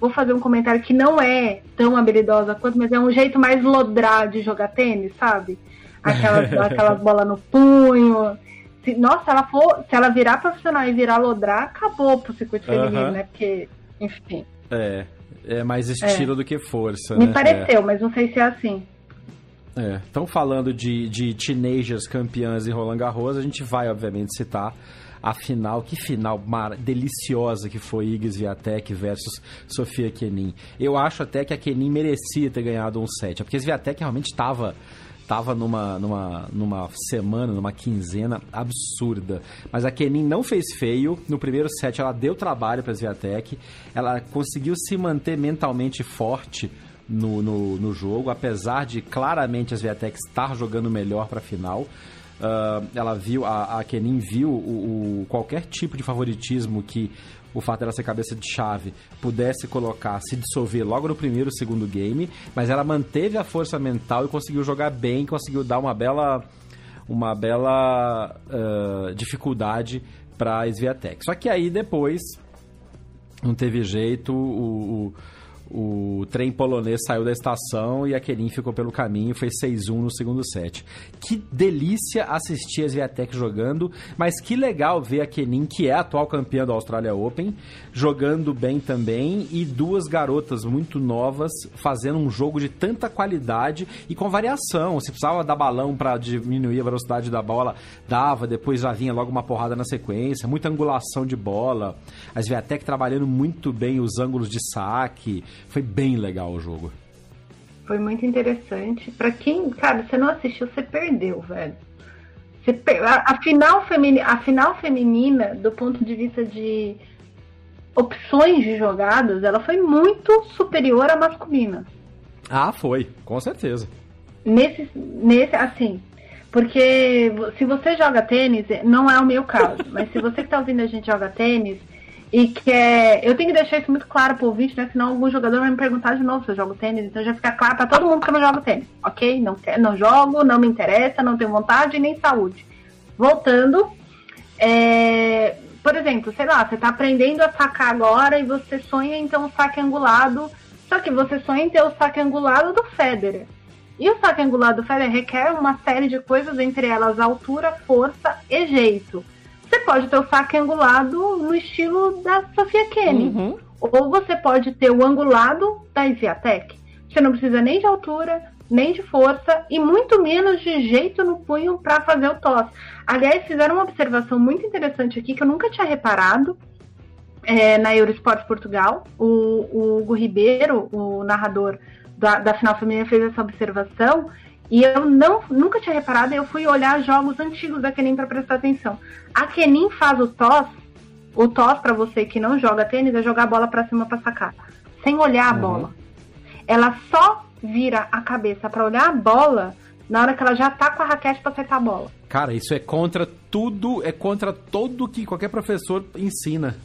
Vou fazer um comentário que não é tão habilidosa quanto, mas é um jeito mais lodrá de jogar tênis, sabe? Aquelas, aquelas bolas no punho. Se, nossa, ela for, se ela virar profissional e virar lodrá, acabou pro circuito feminino, né? Porque, enfim. É, é mais estilo é. do que força, Me né? pareceu, é. mas não sei se é assim. Estão é. falando de, de teenagers campeãs em Roland Garros, a gente vai, obviamente, citar a final, que final mar, deliciosa que foi Igor Swiatek versus Sofia Kenin. Eu acho até que a Kenin merecia ter ganhado um set, porque a Swiatek realmente estava tava numa, numa, numa semana, numa quinzena absurda. Mas a Kenin não fez feio. No primeiro set ela deu trabalho para a Swiatek. Ela conseguiu se manter mentalmente forte no, no, no jogo, apesar de claramente a Swiatek estar jogando melhor para a final. Uh, ela viu, a, a Kenin viu o, o, qualquer tipo de favoritismo que o fato dela ser cabeça de chave pudesse colocar, se dissolver logo no primeiro segundo game, mas ela manteve a força mental e conseguiu jogar bem, conseguiu dar uma bela uma bela uh, dificuldade para a Sviatek. Só que aí depois não teve jeito, o, o o trem polonês saiu da estação e a Kerin ficou pelo caminho, foi 6-1 no segundo set. Que delícia assistir a Sviatek jogando, mas que legal ver a Kenin, que é a atual campeã do Australia Open, jogando bem também e duas garotas muito novas fazendo um jogo de tanta qualidade e com variação. Se precisava dar balão para diminuir a velocidade da bola, dava, depois já vinha logo uma porrada na sequência, muita angulação de bola. A Sviatek trabalhando muito bem os ângulos de saque, foi bem legal o jogo. Foi muito interessante. Para quem, cara, você não assistiu, você perdeu, velho. Você per... a, final feminina, a final feminina, do ponto de vista de opções de jogadas, ela foi muito superior à masculina. Ah, foi, com certeza. Nesse, nesse assim, porque se você joga tênis, não é o meu caso, mas se você que tá ouvindo a gente joga tênis, e que é. Eu tenho que deixar isso muito claro pro ouvinte, né? Senão algum jogador vai me perguntar de novo se eu jogo tênis. Então já fica claro pra todo mundo que eu não jogo tênis, ok? Não, não jogo, não me interessa, não tenho vontade nem saúde. Voltando, é, por exemplo, sei lá, você tá aprendendo a sacar agora e você sonha em ter um saque angulado. Só que você sonha em ter o saque angulado do Federer. E o saque angulado do Federer requer uma série de coisas, entre elas altura, força e jeito. Você pode ter o saque angulado no estilo da Sofia Kenny. Uhum. Ou você pode ter o angulado da Isiatec. Você não precisa nem de altura, nem de força e muito menos de jeito no punho para fazer o tosse. Aliás, fizeram uma observação muito interessante aqui que eu nunca tinha reparado é, na Eurosport Portugal. O, o Hugo Ribeiro, o narrador da, da final feminina, fez essa observação e eu não, nunca tinha reparado, eu fui olhar jogos antigos da Kenin para prestar atenção. A Kenin faz o toss, o toss para você que não joga tênis é jogar a bola para cima para sacar, sem olhar a uhum. bola. Ela só vira a cabeça para olhar a bola na hora que ela já tá com a raquete para acertar a bola. Cara, isso é contra tudo, é contra tudo que qualquer professor ensina.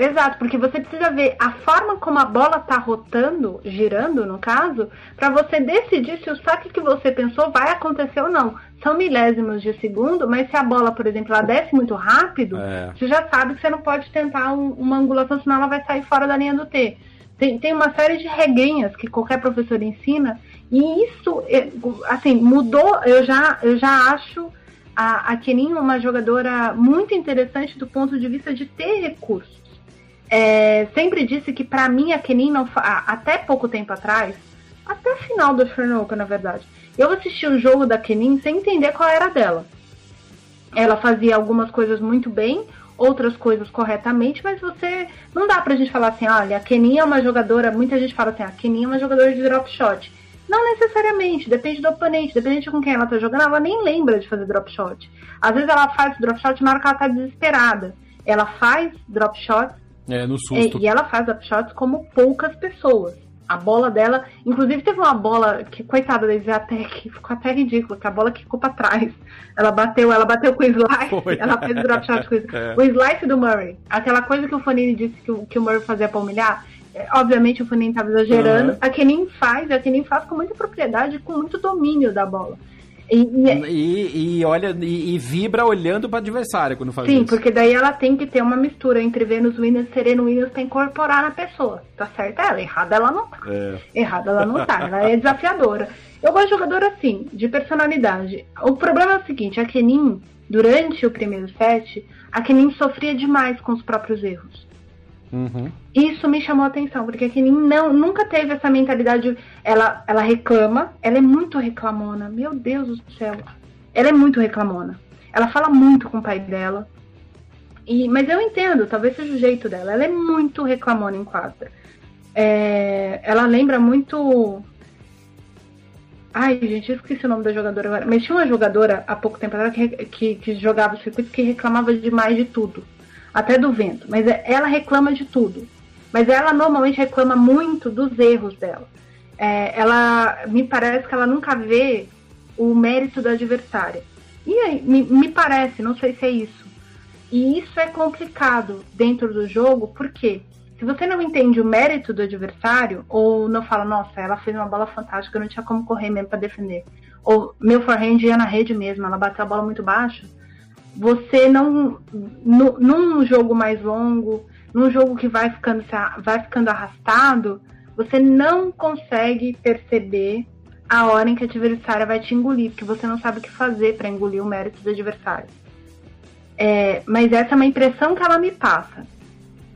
Exato, porque você precisa ver a forma como a bola está rotando, girando no caso, para você decidir se o saque que você pensou vai acontecer ou não. São milésimos de segundo, mas se a bola, por exemplo, ela desce muito rápido, é. você já sabe que você não pode tentar um, uma angulação, senão ela vai sair fora da linha do T. Tem, tem uma série de regrinhas que qualquer professor ensina, e isso, é, assim, mudou, eu já, eu já acho a, a Kenin uma jogadora muito interessante do ponto de vista de ter recursos é, sempre disse que para mim a Kenin não até pouco tempo atrás, até o final do Open, na verdade, eu assisti o jogo da Kenin sem entender qual era dela. Ela fazia algumas coisas muito bem, outras coisas corretamente, mas você não dá pra gente falar assim, olha, a Kenin é uma jogadora, muita gente fala assim, a Kenin é uma jogadora de drop shot. Não necessariamente, depende do oponente, depende de com quem ela tá jogando, ela nem lembra de fazer drop shot. Às vezes ela faz drop shot na hora que ela tá desesperada. Ela faz drop shots é, no susto. É, e ela faz upshots como poucas pessoas. A bola dela, inclusive teve uma bola que, coitada da Isatec, ficou até ridícula, que a bola que ficou pra trás. Ela bateu, ela bateu com o slice, Foi. ela fez o drop shot com o, é. o slice do Murray. Aquela coisa que o Fanini disse que, que o Murray fazia pra humilhar. É, obviamente o Fanini estava exagerando. Uhum. A Kenin faz, a Kenin faz com muita propriedade, com muito domínio da bola. E, e, e, olha, e, e vibra olhando para o adversário quando faz Sim, isso. Sim, porque daí ela tem que ter uma mistura entre Venus Williams e Serena Williams para incorporar na pessoa. Tá certa ela, errada ela não tá. É. Errada ela não tá, ela é desafiadora. Eu gosto de jogador assim, de personalidade. O problema é o seguinte, a Kenin, durante o primeiro set, a Kenin sofria demais com os próprios erros. Uhum. Isso me chamou a atenção, porque a Kenin não, nunca teve essa mentalidade. Ela, ela reclama, ela é muito reclamona. Meu Deus do céu. Ela é muito reclamona. Ela fala muito com o pai dela. E, mas eu entendo, talvez seja o jeito dela. Ela é muito reclamona em quadra. É, ela lembra muito. Ai, gente, eu esqueci o nome da jogadora agora. Mas tinha uma jogadora há pouco tempo atrás que, que, que jogava circuito que reclamava demais de tudo até do vento. Mas é, ela reclama de tudo. Mas ela normalmente reclama muito dos erros dela. É, ela me parece que ela nunca vê o mérito da adversária. E aí, me, me parece, não sei se é isso. E isso é complicado dentro do jogo, porque se você não entende o mérito do adversário, ou não fala, nossa, ela fez uma bola fantástica, não tinha como correr mesmo para defender. Ou meu forehand ia na rede mesmo, ela bateu a bola muito baixo você não. No, num jogo mais longo, num jogo que vai ficando, vai ficando arrastado, você não consegue perceber a hora em que a adversária vai te engolir, porque você não sabe o que fazer para engolir o mérito do adversário. É, mas essa é uma impressão que ela me passa.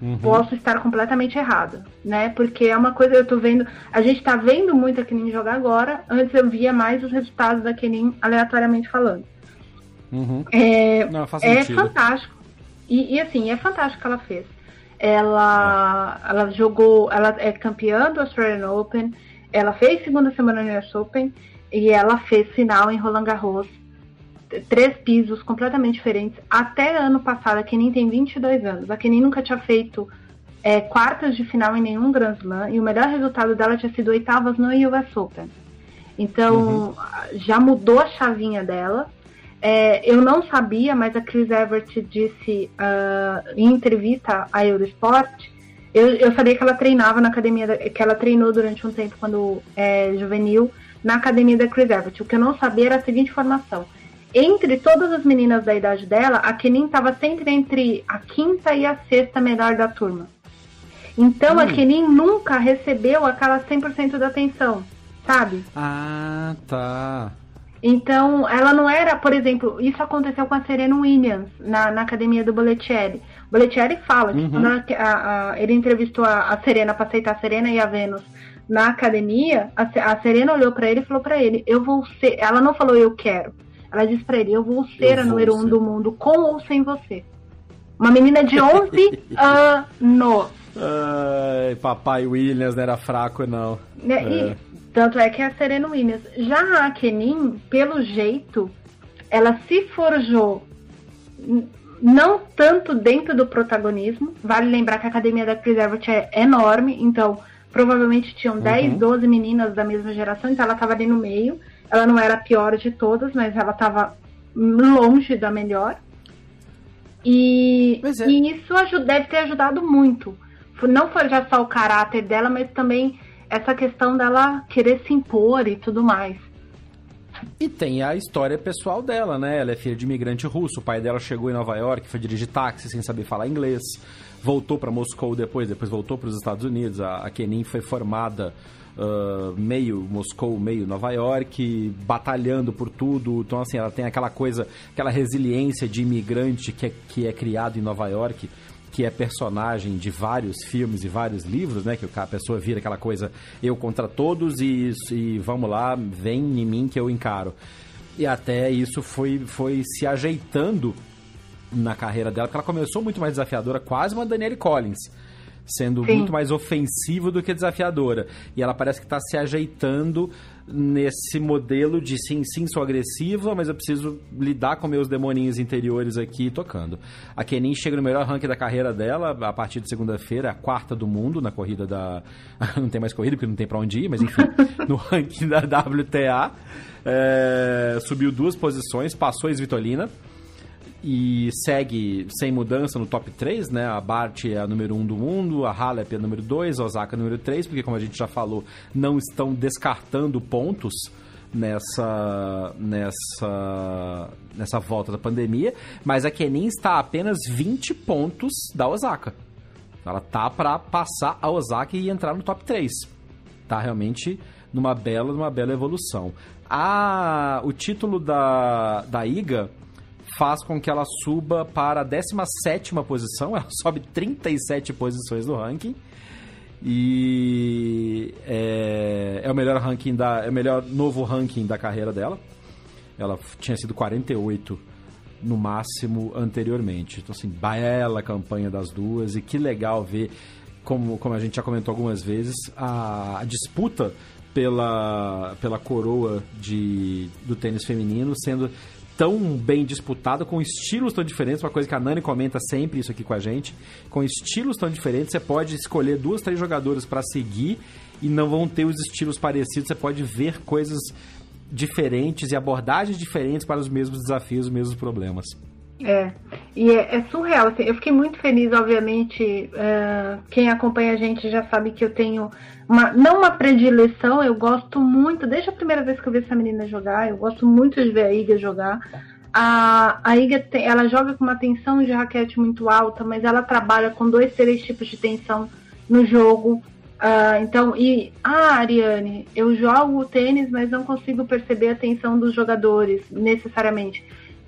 Uhum. Posso estar completamente errada, né? Porque é uma coisa, eu tô vendo. A gente tá vendo muito a Kenin jogar agora. Antes eu via mais os resultados da Kenin aleatoriamente falando. Uhum. É, Não, é fantástico. E, e, assim, é fantástico que ela fez. Ela, é. ela jogou, ela é campeã do Australian Open, ela fez segunda semana no US Open e ela fez final em Roland Garros. Três pisos completamente diferentes. Até ano passado, a Kenin tem 22 anos. A Kenin nunca tinha feito é, quartas de final em nenhum Grand Slam e o melhor resultado dela tinha sido oitavas no US Open. Então, uhum. já mudou a chavinha dela. É, eu não sabia, mas a Chris Evert disse uh, em entrevista à Eurosport, eu, eu sabia que ela treinava na academia, da, que ela treinou durante um tempo quando é, juvenil, na academia da Chris Evert. O que eu não sabia era a seguinte informação. Entre todas as meninas da idade dela, a Kenin estava sempre entre a quinta e a sexta melhor da turma. Então hum. a Kenin nunca recebeu aquela 100% da atenção, sabe? Ah, tá. Então, ela não era, por exemplo, isso aconteceu com a Serena Williams na, na academia do Boletieri. Boletieri fala que uhum. quando a, a, a, ele entrevistou a, Serena para aceitar a Serena e a Vênus na academia, a, Serena olhou para ele e falou para ele: Eu vou ser. Ela não falou eu quero. Ela disse para ele: Eu vou ser eu a número um do mundo, com ou sem você. Uma menina de 11 anos. Ai, papai Williams não era fraco, não. Né, é. E, tanto é que é a Serena Williams. Já a Kenin, pelo jeito, ela se forjou não tanto dentro do protagonismo. Vale lembrar que a academia da Chris Evert é enorme, então provavelmente tinham uhum. 10, 12 meninas da mesma geração, então ela estava ali no meio. Ela não era a pior de todas, mas ela estava longe da melhor. E, é. e isso ajuda, deve ter ajudado muito. Não foi já só o caráter dela, mas também essa questão dela querer se impor e tudo mais. E tem a história pessoal dela, né? Ela é filha de imigrante russo. O pai dela chegou em Nova York, foi dirigir táxi sem saber falar inglês. Voltou para Moscou depois, depois voltou para os Estados Unidos. A, a Kenin foi formada uh, meio Moscou, meio Nova York, batalhando por tudo. Então, assim, ela tem aquela coisa, aquela resiliência de imigrante que é, que é criado em Nova York que é personagem de vários filmes e vários livros, né? Que a pessoa vira aquela coisa eu contra todos e, e vamos lá, vem em mim que eu encaro. E até isso foi, foi se ajeitando na carreira dela, porque ela começou muito mais desafiadora, quase uma Danielle Collins. Sendo Sim. muito mais ofensiva do que desafiadora. E ela parece que está se ajeitando nesse modelo de sim, sim, sou agressiva, mas eu preciso lidar com meus demoninhos interiores aqui tocando. A Kenin chega no melhor ranking da carreira dela a partir de segunda-feira, a quarta do mundo na corrida da. não tem mais corrida porque não tem para onde ir, mas enfim, no ranking da WTA. É... Subiu duas posições, passou a Svitolina e segue sem mudança no top 3, né? A Bart é a número 1 do mundo, a Halep é a número 2, a Osaka é a número 3, porque como a gente já falou, não estão descartando pontos nessa nessa nessa volta da pandemia, mas a Kenin está a apenas 20 pontos da Osaka. Ela tá para passar a Osaka e entrar no top 3. Tá realmente numa bela, numa bela evolução. A, o título da, da Iga faz com que ela suba para a 17 posição, ela sobe 37 posições no ranking. E é, é, o melhor ranking da. É o melhor novo ranking da carreira dela. Ela tinha sido 48 no máximo anteriormente. Então, assim, bela campanha das duas. E que legal ver, como, como a gente já comentou algumas vezes, a, a disputa pela, pela coroa de, do tênis feminino sendo tão bem disputada, com estilos tão diferentes, uma coisa que a Nani comenta sempre isso aqui com a gente, com estilos tão diferentes, você pode escolher duas, três jogadoras para seguir e não vão ter os estilos parecidos, você pode ver coisas diferentes e abordagens diferentes para os mesmos desafios, os mesmos problemas. É, e é, é surreal. Assim, eu fiquei muito feliz, obviamente. Uh, quem acompanha a gente já sabe que eu tenho uma, não uma predileção, eu gosto muito, desde a primeira vez que eu vi essa menina jogar, eu gosto muito de ver a Iga jogar. A, a Iga ela joga com uma tensão de raquete muito alta, mas ela trabalha com dois, três tipos de tensão no jogo. Uh, então, e ah, Ariane, eu jogo tênis, mas não consigo perceber a tensão dos jogadores necessariamente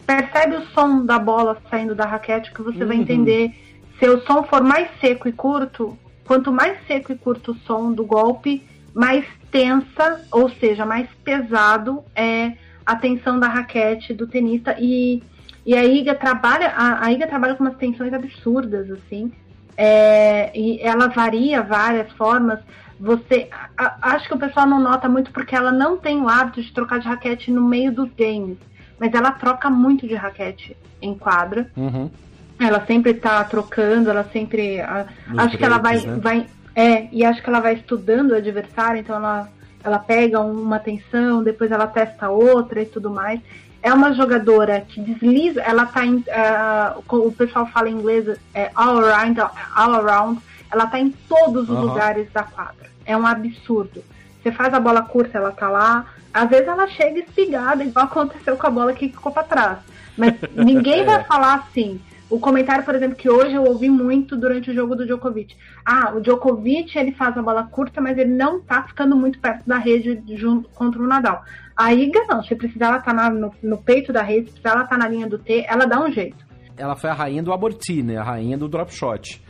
percebe o som da bola saindo da raquete que você uhum. vai entender. Se o som for mais seco e curto, quanto mais seco e curto o som do golpe, mais tensa, ou seja, mais pesado é a tensão da raquete do tenista. E, e a Iga trabalha a, a Iga trabalha com umas tensões absurdas assim. É, e ela varia várias formas. Você a, acho que o pessoal não nota muito porque ela não tem o hábito de trocar de raquete no meio dos games mas ela troca muito de raquete em quadra. Uhum. Ela sempre tá trocando, ela sempre. A, acho que ela vai, né? vai. É, e acho que ela vai estudando o adversário, então ela, ela pega uma atenção, depois ela testa outra e tudo mais. É uma jogadora que desliza, ela tá em. Uh, o pessoal fala em inglês, é, all, around, all around, ela tá em todos os uhum. lugares da quadra. É um absurdo. Você faz a bola curta, ela tá lá. Às vezes ela chega espigada, igual aconteceu com a bola que ficou para trás. Mas ninguém vai falar assim. O comentário, por exemplo, que hoje eu ouvi muito durante o jogo do Djokovic. Ah, o Djokovic ele faz a bola curta, mas ele não tá ficando muito perto da rede junto contra o Nadal. A Iga não, se precisar ela tá na, no, no, peito da rede, se precisar ela tá na linha do T, ela dá um jeito. Ela foi a rainha do aborti, né? A rainha do drop shot.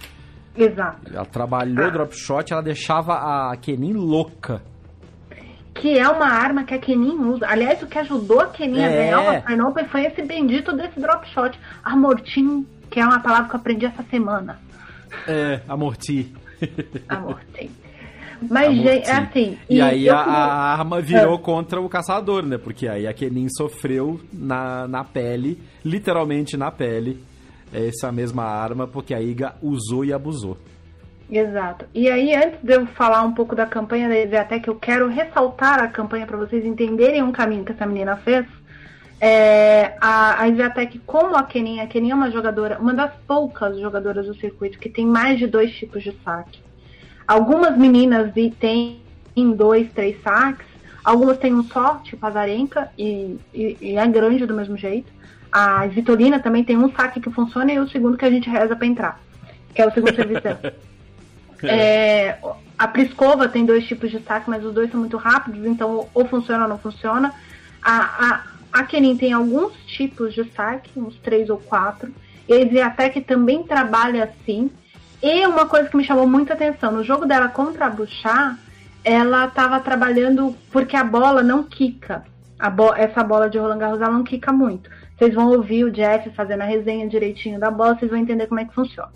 Exato. Ela trabalhou ah. drop shot, ela deixava a Kenin louca que é uma arma que a Kenin usa. Aliás, o que ajudou a Kenin é. a ganhar o Australian Open foi esse bendito desse drop shot. Amortim, que é uma palavra que eu aprendi essa semana. É, amorti. Amorti. Mas, gente, é assim. E, e aí a, a, arma virou é. contra o caçador, né? Porque aí a Kenin sofreu na, na pele, literalmente na pele, essa mesma arma, porque a Iga usou e abusou. Exato. E aí, antes de eu falar um pouco da campanha da que eu quero ressaltar a campanha para vocês entenderem um caminho que essa menina fez. É, a, a como a Kenin, a Kenin é uma jogadora, uma das poucas jogadoras do circuito que tem mais de dois tipos de saque. Algumas meninas têm dois, três saques, algumas têm um só, tipo a Zarenka, e, e, e é grande do mesmo jeito. A Vitolina também tem um saque que funciona e o segundo que a gente reza para entrar, que é o segundo serviço dela. É, a Priscova tem dois tipos de saque, mas os dois são muito rápidos, então ou funciona ou não funciona. A, a, a Kenin tem alguns tipos de saque, uns três ou quatro. E a Ziatec também trabalha assim. E uma coisa que me chamou muita atenção, no jogo dela contra a Bouchard, ela estava trabalhando porque a bola não quica. Bo essa bola de Roland Garros ela não quica muito. Vocês vão ouvir o Jeff fazendo a resenha direitinho da bola, vocês vão entender como é que funciona.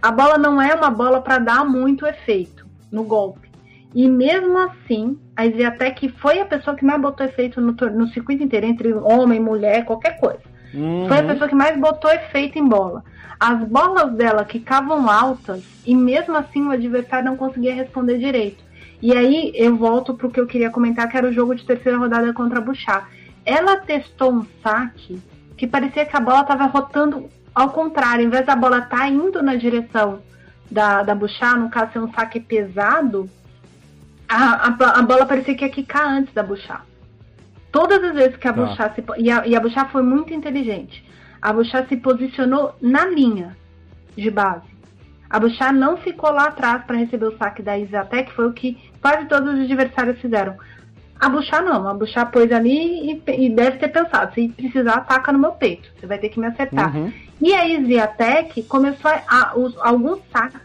A bola não é uma bola para dar muito efeito no golpe. E mesmo assim, a Sviatek foi a pessoa que mais botou efeito no, no circuito inteiro, entre homem, mulher, qualquer coisa. Uhum. Foi a pessoa que mais botou efeito em bola. As bolas dela quicavam altas e mesmo assim o adversário não conseguia responder direito. E aí eu volto para o que eu queria comentar, que era o jogo de terceira rodada contra a Bouchard. Ela testou um saque que parecia que a bola estava rotando ao contrário, em vez da bola estar tá indo na direção da, da Bouchard, no caso ser um saque pesado, a, a, a, bola parecia que ia quicar antes da Bouchard. Todas as vezes que a tá. Se, e a, e a foi muito inteligente. A Bouchard se posicionou na linha de base. A Bouchard não ficou lá atrás para receber o saque da Isa que foi o que quase todos os adversários fizeram. A Bouchard não, a Bouchard pôs ali e, e, deve ter pensado, se precisar, ataca no meu peito, você vai ter que me acertar. Uhum. E a Isiatec começou a, a, os, alguns saques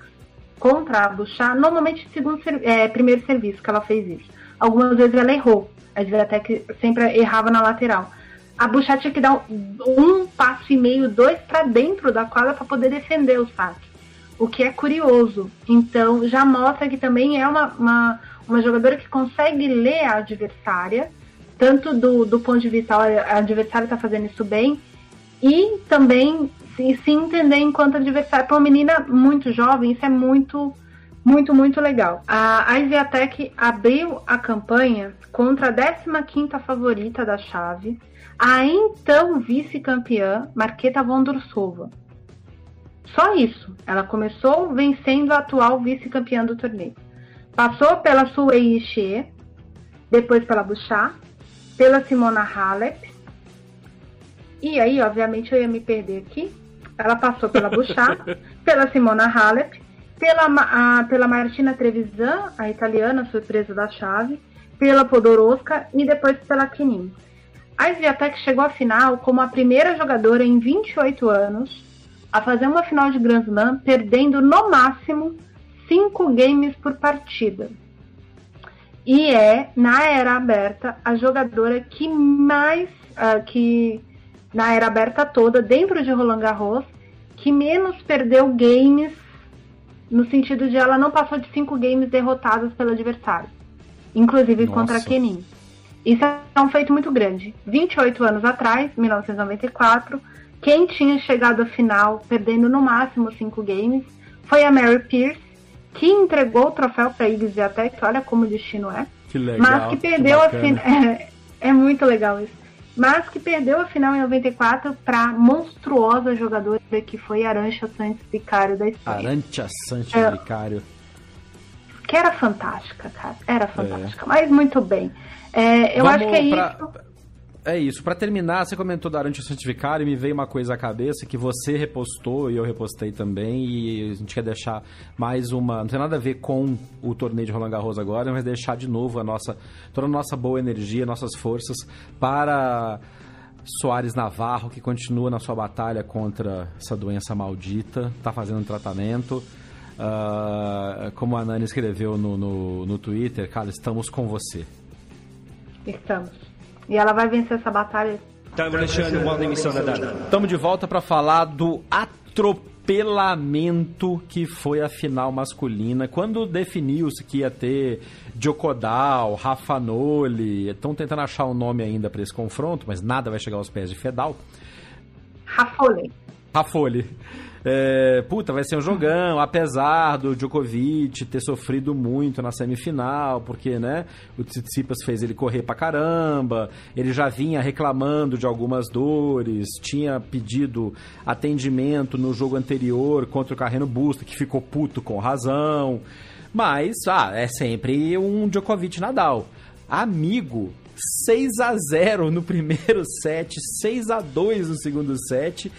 contra a Bouchard, normalmente segundo é, primeiro serviço que ela fez isso. Algumas vezes ela errou, a Isiatec sempre errava na lateral. A Bouchard tinha que dar um, um passo e meio, dois para dentro da quadra para poder defender o saque o que é curioso. Então, já mostra que também é uma, uma, uma jogadora que consegue ler a adversária, tanto do, do ponto de vista, a adversária está fazendo isso bem, e também se, se entender enquanto adversária. Para uma menina muito jovem, isso é muito, muito, muito legal. A, a Isviatec abriu a campanha contra a 15 favorita da chave, a então vice-campeã Marqueta Vondrousova. Só isso. Ela começou vencendo a atual vice-campeã do torneio. Passou pela Sue Ishii, depois pela Bouchard, pela Simona Halep. E aí, obviamente, eu ia me perder aqui. Ela passou pela Bouchard, pela Simona Halep, pela, a, pela Martina Trevisan, a italiana surpresa da chave, pela Podoroska e depois pela Kenin. A Sviatek chegou à final como a primeira jogadora em 28 anos a fazer uma final de Grand Slam perdendo no máximo 5 games por partida. E é, na era aberta, a jogadora que mais. Uh, que na era aberta toda, dentro de Roland Garros, que menos perdeu games, no sentido de ela não passou de 5 games derrotadas pelo adversário. Inclusive Nossa. contra a Kenin. Isso é um feito muito grande. 28 anos atrás, 1994, quem tinha chegado à final perdendo no máximo cinco games foi a Mary Pierce, que entregou o troféu para Iggs e até que olha como o destino é. Que legal, mas que perdeu que a final. É, é, muito legal isso. Mas que perdeu a final em 94 para monstruosa jogadora que foi Arancha Santos Vicário da Espanha. Arancha Santos é, Vicário. Que era fantástica, cara. Era fantástica. É. Mas muito bem. É, eu Vamos acho que é pra... isso. É isso. Para terminar, você comentou da Arante Santificário e me veio uma coisa à cabeça que você repostou e eu repostei também. E a gente quer deixar mais uma. Não tem nada a ver com o torneio de Roland Garros agora, mas deixar de novo a nossa, toda a nossa boa energia, nossas forças para Soares Navarro, que continua na sua batalha contra essa doença maldita, está fazendo um tratamento. Uh, como a Nani escreveu no, no, no Twitter, cara, estamos com você. Estamos. E ela vai vencer essa batalha. Estamos de volta para falar do atropelamento que foi a final masculina. Quando definiu-se que ia ter Djokodal, Rafanoli, estão tentando achar o um nome ainda para esse confronto, mas nada vai chegar aos pés de Fedal. Rafoli. Rafoli. É, puta, vai ser um jogão, apesar do Djokovic ter sofrido muito na semifinal, porque, né, o Tsitsipas fez ele correr pra caramba, ele já vinha reclamando de algumas dores, tinha pedido atendimento no jogo anterior contra o Carreno Busta, que ficou puto com razão, mas, ah, é sempre um Djokovic Nadal. Amigo, 6 a 0 no primeiro set, 6 a 2 no segundo set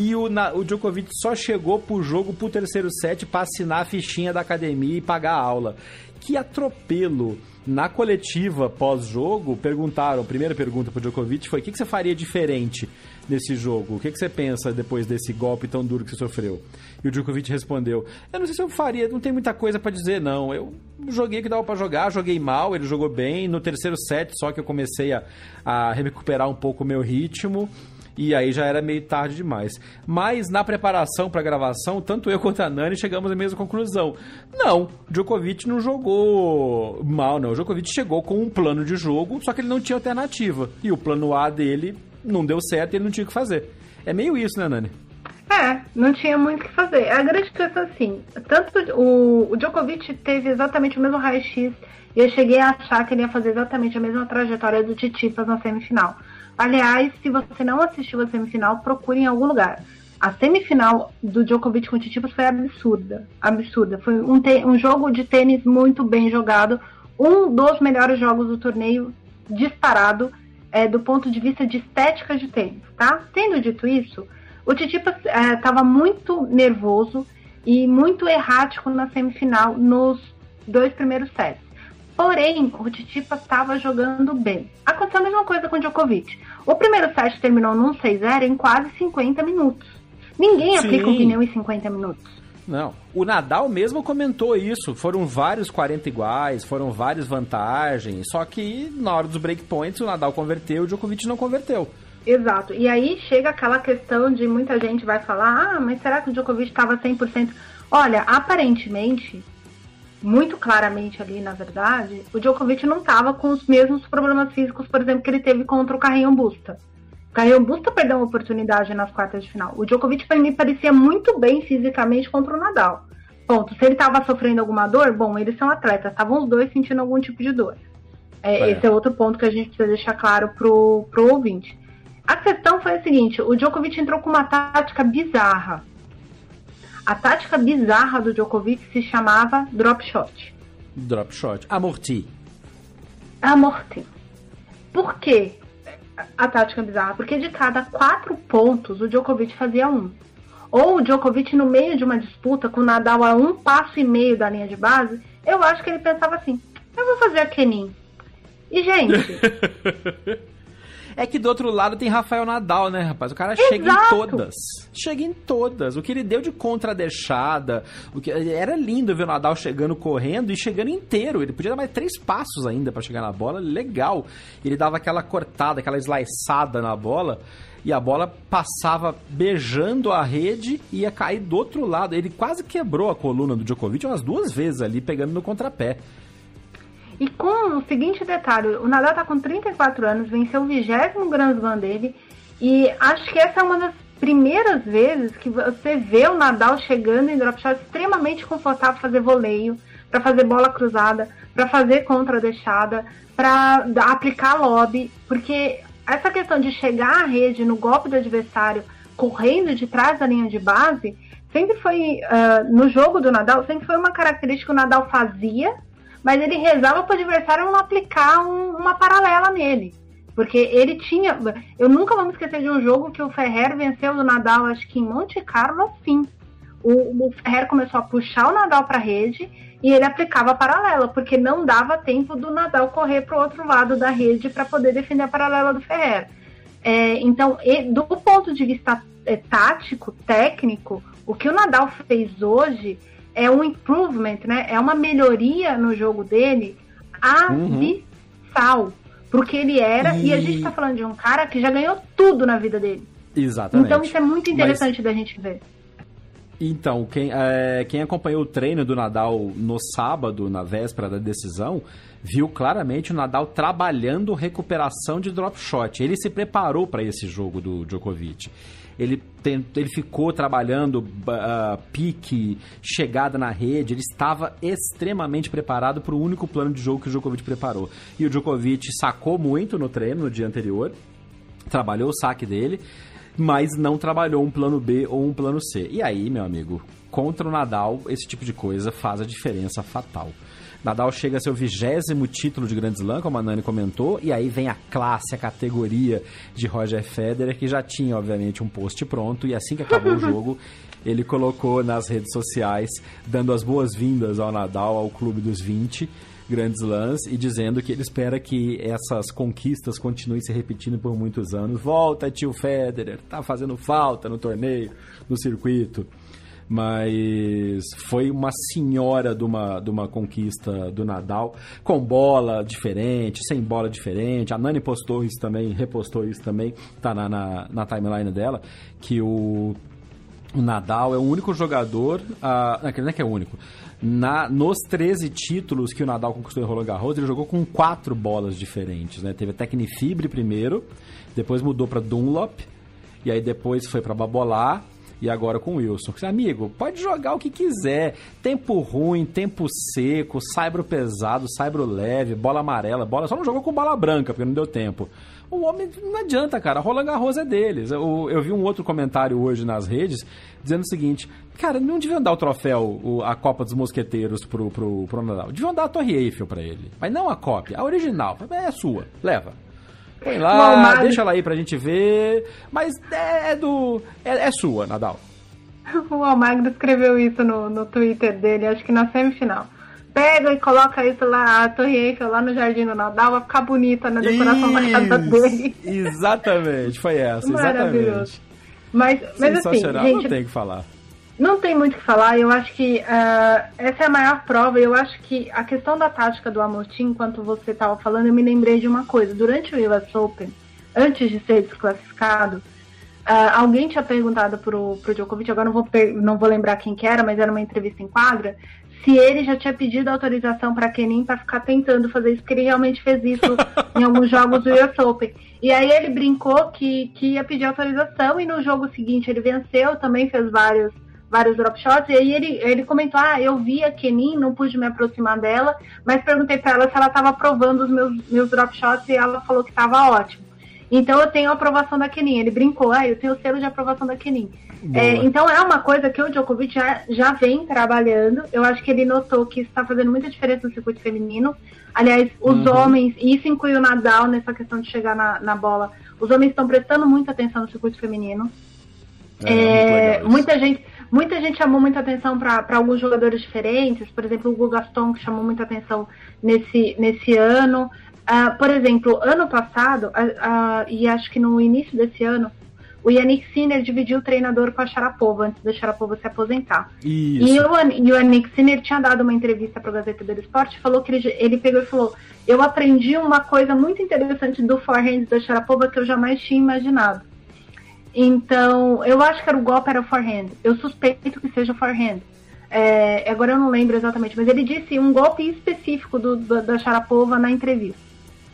e o, na, o Djokovic só chegou pro jogo pro terceiro set para assinar a fichinha da academia e pagar a aula. Que atropelo! Na coletiva pós-jogo, perguntaram, a primeira pergunta pro Djokovic foi: o que, que você faria diferente nesse jogo? O que, que você pensa depois desse golpe tão duro que você sofreu? E o Djokovic respondeu: Eu não sei se eu faria, não tem muita coisa para dizer, não. Eu joguei o que dava para jogar, joguei mal, ele jogou bem. No terceiro set, só que eu comecei a, a recuperar um pouco o meu ritmo e aí já era meio tarde demais. Mas na preparação para a gravação, tanto eu quanto a Nani chegamos à mesma conclusão. Não, Djokovic não jogou mal, não. O Djokovic chegou com um plano de jogo, só que ele não tinha alternativa. E o plano A dele não deu certo e ele não tinha o que fazer. É meio isso, né, Nani? É, não tinha muito o que fazer. A grande questão assim, tanto o, o Djokovic teve exatamente o mesmo raio-x e eu cheguei a achar que ele ia fazer exatamente a mesma trajetória do Titipas na semifinal. Aliás, se você não assistiu a semifinal, procure em algum lugar. A semifinal do Djokovic com o foi absurda, absurda. Foi um, um jogo de tênis muito bem jogado, um dos melhores jogos do torneio disparado é, do ponto de vista de estética de tênis, tá? Tendo dito isso, o Tsitsipas estava é, muito nervoso e muito errático na semifinal nos dois primeiros sets. Porém, o Tsitsipas estava jogando bem. Aconteceu a mesma coisa com o Djokovic. O primeiro set terminou num 6-0 em quase 50 minutos. Ninguém Sim. aplica um pneu em 50 minutos. Não. O Nadal mesmo comentou isso. Foram vários 40 iguais, foram várias vantagens. Só que na hora dos breakpoints o Nadal converteu e o Djokovic não converteu. Exato. E aí chega aquela questão de muita gente vai falar: ah, mas será que o Djokovic estava 100%? Olha, aparentemente, muito claramente ali, na verdade, o Djokovic não estava com os mesmos problemas físicos, por exemplo, que ele teve contra o Carrinho Busta. O Carrinho Busta perdeu uma oportunidade nas quartas de final. O Djokovic, para mim, parecia muito bem fisicamente contra o Nadal. Ponto. Se ele estava sofrendo alguma dor, bom, eles são atletas, estavam os dois sentindo algum tipo de dor. É, esse é outro ponto que a gente precisa deixar claro pro, pro ouvinte. A questão foi a seguinte: o Djokovic entrou com uma tática bizarra. A tática bizarra do Djokovic se chamava drop shot. Drop shot. Amorti. Amorti. Por quê a tática bizarra? Porque de cada quatro pontos, o Djokovic fazia um. Ou o Djokovic, no meio de uma disputa com o Nadal a um passo e meio da linha de base, eu acho que ele pensava assim: eu vou fazer a Kenin. E, gente. É que do outro lado tem Rafael Nadal, né, rapaz? O cara Exato. chega em todas. Chega em todas. O que ele deu de contradeixada. O que, era lindo ver o Nadal chegando correndo e chegando inteiro. Ele podia dar mais três passos ainda para chegar na bola. Legal. Ele dava aquela cortada, aquela sliceada na bola e a bola passava beijando a rede e ia cair do outro lado. Ele quase quebrou a coluna do Djokovic umas duas vezes ali, pegando no contrapé. E com o seguinte detalhe, o Nadal está com 34 anos, venceu o vigésimo Grand Slam dele, e acho que essa é uma das primeiras vezes que você vê o Nadal chegando em drop shot extremamente confortável para fazer voleio, para fazer bola cruzada, para fazer contra deixada, para aplicar lobby, porque essa questão de chegar à rede no golpe do adversário, correndo de trás da linha de base, sempre foi, uh, no jogo do Nadal, sempre foi uma característica que o Nadal fazia mas ele rezava para o adversário não aplicar um, uma paralela nele. Porque ele tinha. Eu nunca vou me esquecer de um jogo que o Ferrer venceu do Nadal, acho que em Monte Carlo, assim. O, o Ferrer começou a puxar o Nadal para a rede e ele aplicava a paralela, porque não dava tempo do Nadal correr para o outro lado da rede para poder defender a paralela do Ferrer. É, então, do ponto de vista é, tático, técnico, o que o Nadal fez hoje é um improvement, né? É uma melhoria no jogo dele abissal. Uhum. Porque ele era, e... e... a gente tá falando de um cara que já ganhou tudo na vida dele. Exatamente. Então isso é muito interessante Mas... da gente ver. Então, quem, é, quem acompanhou o treino do Nadal no sábado, na véspera da decisão, viu claramente o Nadal trabalhando recuperação de drop shot. Ele se preparou para esse jogo do Djokovic. Ele, ele ficou trabalhando uh, pique, chegada na rede, ele estava extremamente preparado para o único plano de jogo que o Djokovic preparou. E o Djokovic sacou muito no treino no dia anterior, trabalhou o saque dele, mas não trabalhou um plano B ou um plano C. E aí, meu amigo, contra o Nadal, esse tipo de coisa faz a diferença fatal. Nadal chega a seu vigésimo título de Grand Slam, como a Nani comentou, e aí vem a classe, a categoria de Roger Federer, que já tinha, obviamente, um post pronto, e assim que acabou o jogo, ele colocou nas redes sociais, dando as boas-vindas ao Nadal, ao Clube dos 20 Grandes Slams, e dizendo que ele espera que essas conquistas continuem se repetindo por muitos anos. Volta, tio Federer, tá fazendo falta no torneio, no circuito. Mas foi uma senhora de uma, de uma conquista do Nadal, com bola diferente, sem bola diferente. A Nani postou isso também, repostou isso também, tá na, na, na timeline dela, que o, o Nadal é o único jogador. Uh, não é que é o único. Na, nos 13 títulos que o Nadal conquistou em Roland Garros, ele jogou com quatro bolas diferentes. Né? Teve a Tecnifibre primeiro, depois mudou para Dunlop, e aí depois foi para Babolá, e agora com o Wilson. Amigo, pode jogar o que quiser. Tempo ruim, tempo seco, saibro pesado, saibro leve, bola amarela, bola. Só não jogou com bola branca, porque não deu tempo. O homem não adianta, cara. Roland Garros é deles. Eu, eu vi um outro comentário hoje nas redes dizendo o seguinte: cara, não deviam dar o troféu, o, a Copa dos Mosqueteiros pro, pro, pro Nadal. Deviam dar a Torre Eiffel pra ele. Mas não a cópia, a original. É sua, leva. Põe lá, deixa ela aí pra gente ver. Mas é, é do. É, é, sua, Nadal. O Almagro escreveu isso no, no Twitter dele, acho que na semifinal. Pega e coloca isso lá, a Torre Eiffel lá no Jardim do Nadal, vai ficar bonita na decoração da casa dele. Exatamente, foi essa, exatamente. Mas, mas assim, gente, não tem que falar. Não tem muito o que falar, eu acho que uh, essa é a maior prova. Eu acho que a questão da tática do Amotim, enquanto você estava falando, eu me lembrei de uma coisa. Durante o US Open, antes de ser desclassificado, uh, alguém tinha perguntado pro, pro Djokovic, agora não vou, não vou lembrar quem que era, mas era uma entrevista em quadra, se ele já tinha pedido autorização para Kenin para ficar tentando fazer isso, porque ele realmente fez isso em alguns jogos do US Open. E aí ele brincou que, que ia pedir autorização e no jogo seguinte ele venceu, também fez vários vários drop shots, e aí ele, ele comentou, ah, eu vi a Kenin, não pude me aproximar dela, mas perguntei para ela se ela estava aprovando os meus, meus drop shots e ela falou que estava ótimo. Então eu tenho a aprovação da Kenin. Ele brincou, ah, eu tenho o selo de aprovação da Kenin. É, então é uma coisa que o Djokovic já, já vem trabalhando. Eu acho que ele notou que isso está fazendo muita diferença no circuito feminino. Aliás, os uhum. homens, e isso inclui o Nadal nessa questão de chegar na, na bola, os homens estão prestando muita atenção no circuito feminino. É, é muita gente Muita gente chamou muita atenção para alguns jogadores diferentes, por exemplo, o Hugo Gaston, que chamou muita atenção nesse, nesse ano. Uh, por exemplo, ano passado, uh, uh, e acho que no início desse ano, o Yannick Sinner dividiu o treinador com a Sharapova antes da Sharapova se aposentar. Isso. E o, e o Yannick Sinner tinha dado uma entrevista para o Gazeta do Esporte falou que ele, ele pegou e falou: Eu aprendi uma coisa muito interessante do forehand da Sharapova que eu jamais tinha imaginado. Então, eu acho que era o golpe era forehand. Eu suspeito que seja forehand. É, agora eu não lembro exatamente, mas ele disse um golpe específico do, do da Sharapova na entrevista.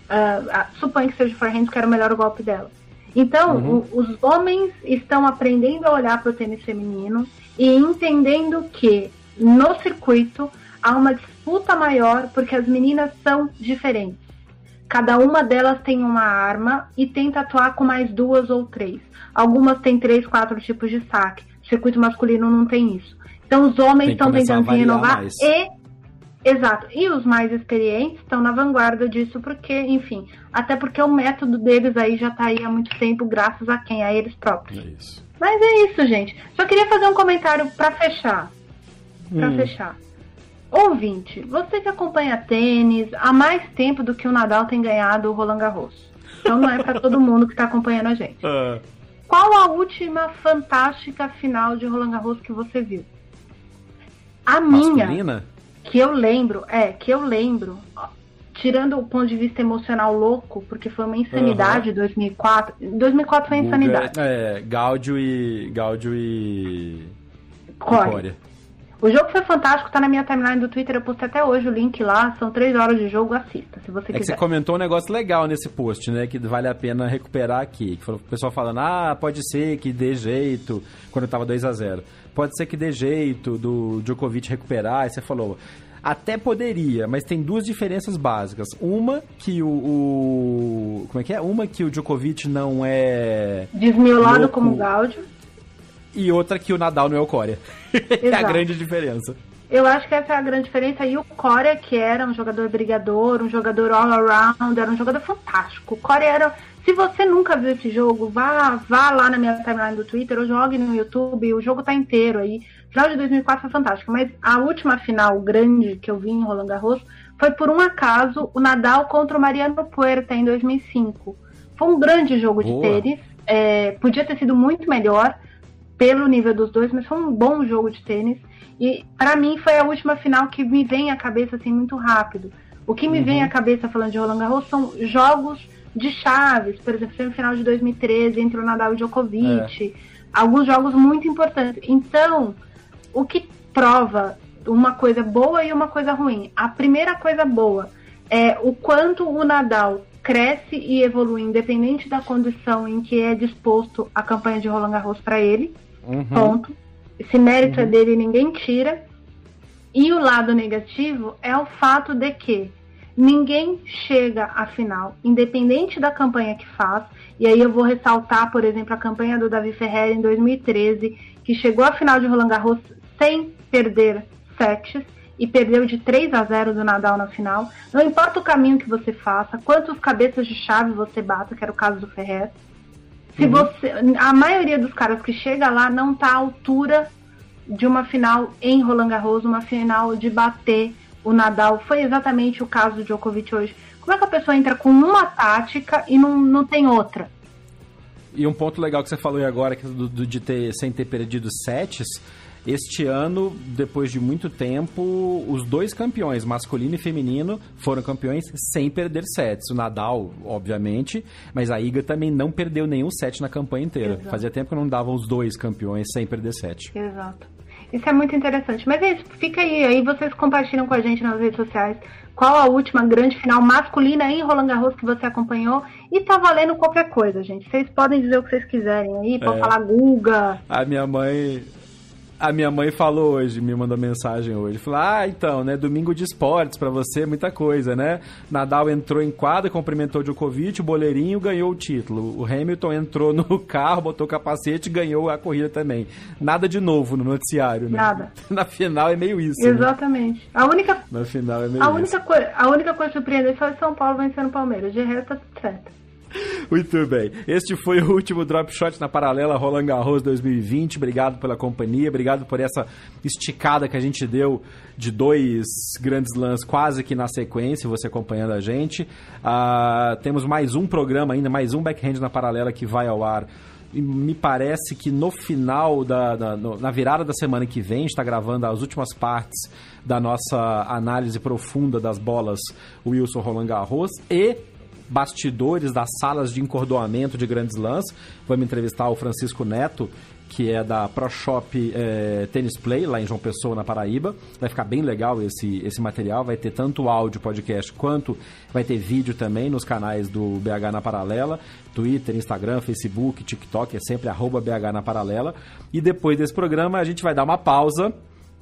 Uh, suponho que seja forehand, que era o melhor golpe dela. Então, uhum. o, os homens estão aprendendo a olhar para o tênis feminino e entendendo que no circuito há uma disputa maior porque as meninas são diferentes. Cada uma delas tem uma arma e tenta atuar com mais duas ou três. Algumas têm três, quatro tipos de saque. O circuito masculino não tem isso. Então os homens estão tentando se renovar mais. e Exato. E os mais experientes estão na vanguarda disso, porque, enfim, até porque o método deles aí já está aí há muito tempo, graças a quem? A eles próprios. É isso. Mas é isso, gente. Só queria fazer um comentário para fechar. Para hum. fechar. Ouvinte, você que acompanha tênis há mais tempo do que o Nadal tem ganhado o Roland Garros. Então não é para todo mundo que está acompanhando a gente. Uh. Qual a última fantástica final de Roland Garros que você viu? A minha, Masculina? que eu lembro, é, que eu lembro, tirando o ponto de vista emocional louco, porque foi uma insanidade uhum. 2004. 2004 foi insanidade. É, Gáudio e Gáudio e Core. O jogo foi fantástico, tá na minha timeline do Twitter, eu postei até hoje o link lá, são três horas de jogo, assista, se você é quiser. que você comentou um negócio legal nesse post, né, que vale a pena recuperar aqui, que foi o pessoal falando, ah, pode ser que dê jeito, quando eu tava 2 a 0 pode ser que dê jeito do Djokovic recuperar, e você falou, até poderia, mas tem duas diferenças básicas. Uma que o, o, Como é que é? Uma que o Djokovic não é. Desmiolado louco, como o Gaudio. E outra que o Nadal não é o Coreia. é a grande diferença. Eu acho que essa é a grande diferença. E o Coreia, que era um jogador brigador, um jogador all-around, era um jogador fantástico. O Coreia era. Se você nunca viu esse jogo, vá, vá lá na minha timeline do Twitter ou jogue no YouTube. O jogo tá inteiro aí. O final de 2004 foi fantástico. Mas a última final grande que eu vi em Roland Garros foi, por um acaso, o Nadal contra o Mariano Puerta em 2005. Foi um grande jogo Boa. de tênis. É, podia ter sido muito melhor pelo nível dos dois, mas foi um bom jogo de tênis. E para mim foi a última final que me vem à cabeça assim muito rápido. O que me uhum. vem à cabeça falando de Roland Garros são jogos de chaves, por exemplo, semifinal de 2013 entre o Nadal e o Djokovic, é. alguns jogos muito importantes. Então, o que prova uma coisa boa e uma coisa ruim? A primeira coisa boa é o quanto o Nadal cresce e evolui, independente da condição em que é disposto a campanha de Roland Garros para ele. Uhum. Ponto. Esse mérito é uhum. é dele, ninguém tira. E o lado negativo é o fato de que ninguém chega à final, independente da campanha que faz. E aí eu vou ressaltar, por exemplo, a campanha do Davi Ferreira em 2013, que chegou à final de Roland Garros sem perder sets e perdeu de 3 a 0 do Nadal na final. Não importa o caminho que você faça, quantos cabeças de chave você bata, que era o caso do Ferrer. Se uhum. você, a maioria dos caras que chega lá não está à altura de uma final em Roland Garros, uma final de bater o Nadal. Foi exatamente o caso do Djokovic hoje. Como é que a pessoa entra com uma tática e não, não tem outra? E um ponto legal que você falou aí agora, que do, do, de ter, sem ter perdido sets, este ano, depois de muito tempo, os dois campeões, masculino e feminino, foram campeões sem perder sets. O Nadal, obviamente, mas a Iga também não perdeu nenhum set na campanha inteira. Exato. Fazia tempo que não davam os dois campeões sem perder set. Exato. Isso é muito interessante. Mas é isso, fica aí. Aí vocês compartilham com a gente nas redes sociais qual a última grande final masculina em Roland Garros que você acompanhou. E tá valendo qualquer coisa, gente. Vocês podem dizer o que vocês quiserem aí, pode é. falar Guga. A minha mãe a minha mãe falou hoje, me mandou mensagem hoje. Falou: Ah, então, né? Domingo de esportes para você, muita coisa, né? Nadal entrou em quadra, cumprimentou Djokovic, o boleirinho ganhou o título. O Hamilton entrou no carro, botou o capacete e ganhou a corrida também. Nada de novo no noticiário, né? Nada. Na final é meio isso. Né? Exatamente. Né? A única. Na final é meio a isso. Única coisa, a única coisa surpreendente foi São Paulo vencendo o Palmeiras. De resto, tá tudo certo. Muito bem. Este foi o último Drop Shot na paralela Roland Garros 2020. Obrigado pela companhia, obrigado por essa esticada que a gente deu de dois grandes lãs quase que na sequência, você acompanhando a gente. Uh, temos mais um programa ainda, mais um backhand na paralela que vai ao ar me parece que no final da, da no, na virada da semana que vem está gravando as últimas partes da nossa análise profunda das bolas Wilson Roland Garros e bastidores das salas de encordoamento de grandes lãs. Vamos entrevistar o Francisco Neto, que é da Pro Shop é, Tennis Play, lá em João Pessoa, na Paraíba. Vai ficar bem legal esse, esse material. Vai ter tanto áudio, podcast, quanto vai ter vídeo também nos canais do BH na Paralela. Twitter, Instagram, Facebook, TikTok, é sempre arroba BH na Paralela. E depois desse programa a gente vai dar uma pausa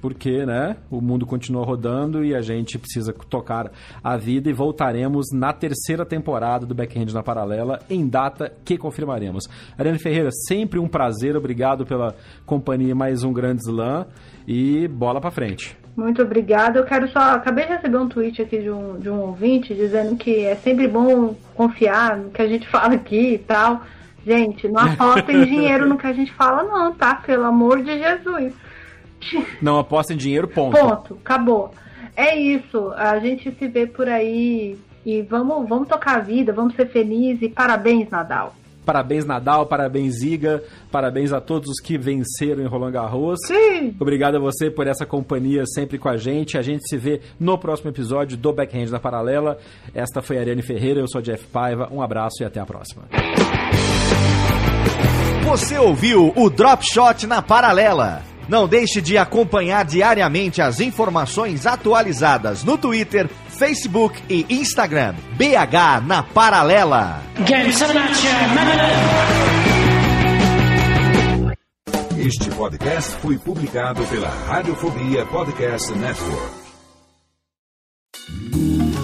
porque né, o mundo continua rodando e a gente precisa tocar a vida e voltaremos na terceira temporada do Backhand na Paralela, em data que confirmaremos. Ariane Ferreira, sempre um prazer, obrigado pela companhia mais um Grande Slam e bola para frente. Muito obrigada. Eu quero só. Acabei de receber um tweet aqui de um, de um ouvinte dizendo que é sempre bom confiar no que a gente fala aqui e tal. Gente, não apostem dinheiro no que a gente fala, não, tá? Pelo amor de Jesus. Não aposta em dinheiro, ponto. Ponto, acabou. É isso. A gente se vê por aí e vamos, vamos tocar a vida, vamos ser felizes e parabéns, Nadal. Parabéns, Nadal, parabéns, Iga, parabéns a todos os que venceram em Roland Garros. Sim. Obrigado a você por essa companhia sempre com a gente. A gente se vê no próximo episódio do Backhand na Paralela. Esta foi a Ariane Ferreira, eu sou Jeff Paiva. Um abraço e até a próxima. Você ouviu o Drop Shot na Paralela. Não deixe de acompanhar diariamente as informações atualizadas no Twitter, Facebook e Instagram. BH na Paralela. Este podcast foi publicado pela Radiofobia Podcast Network.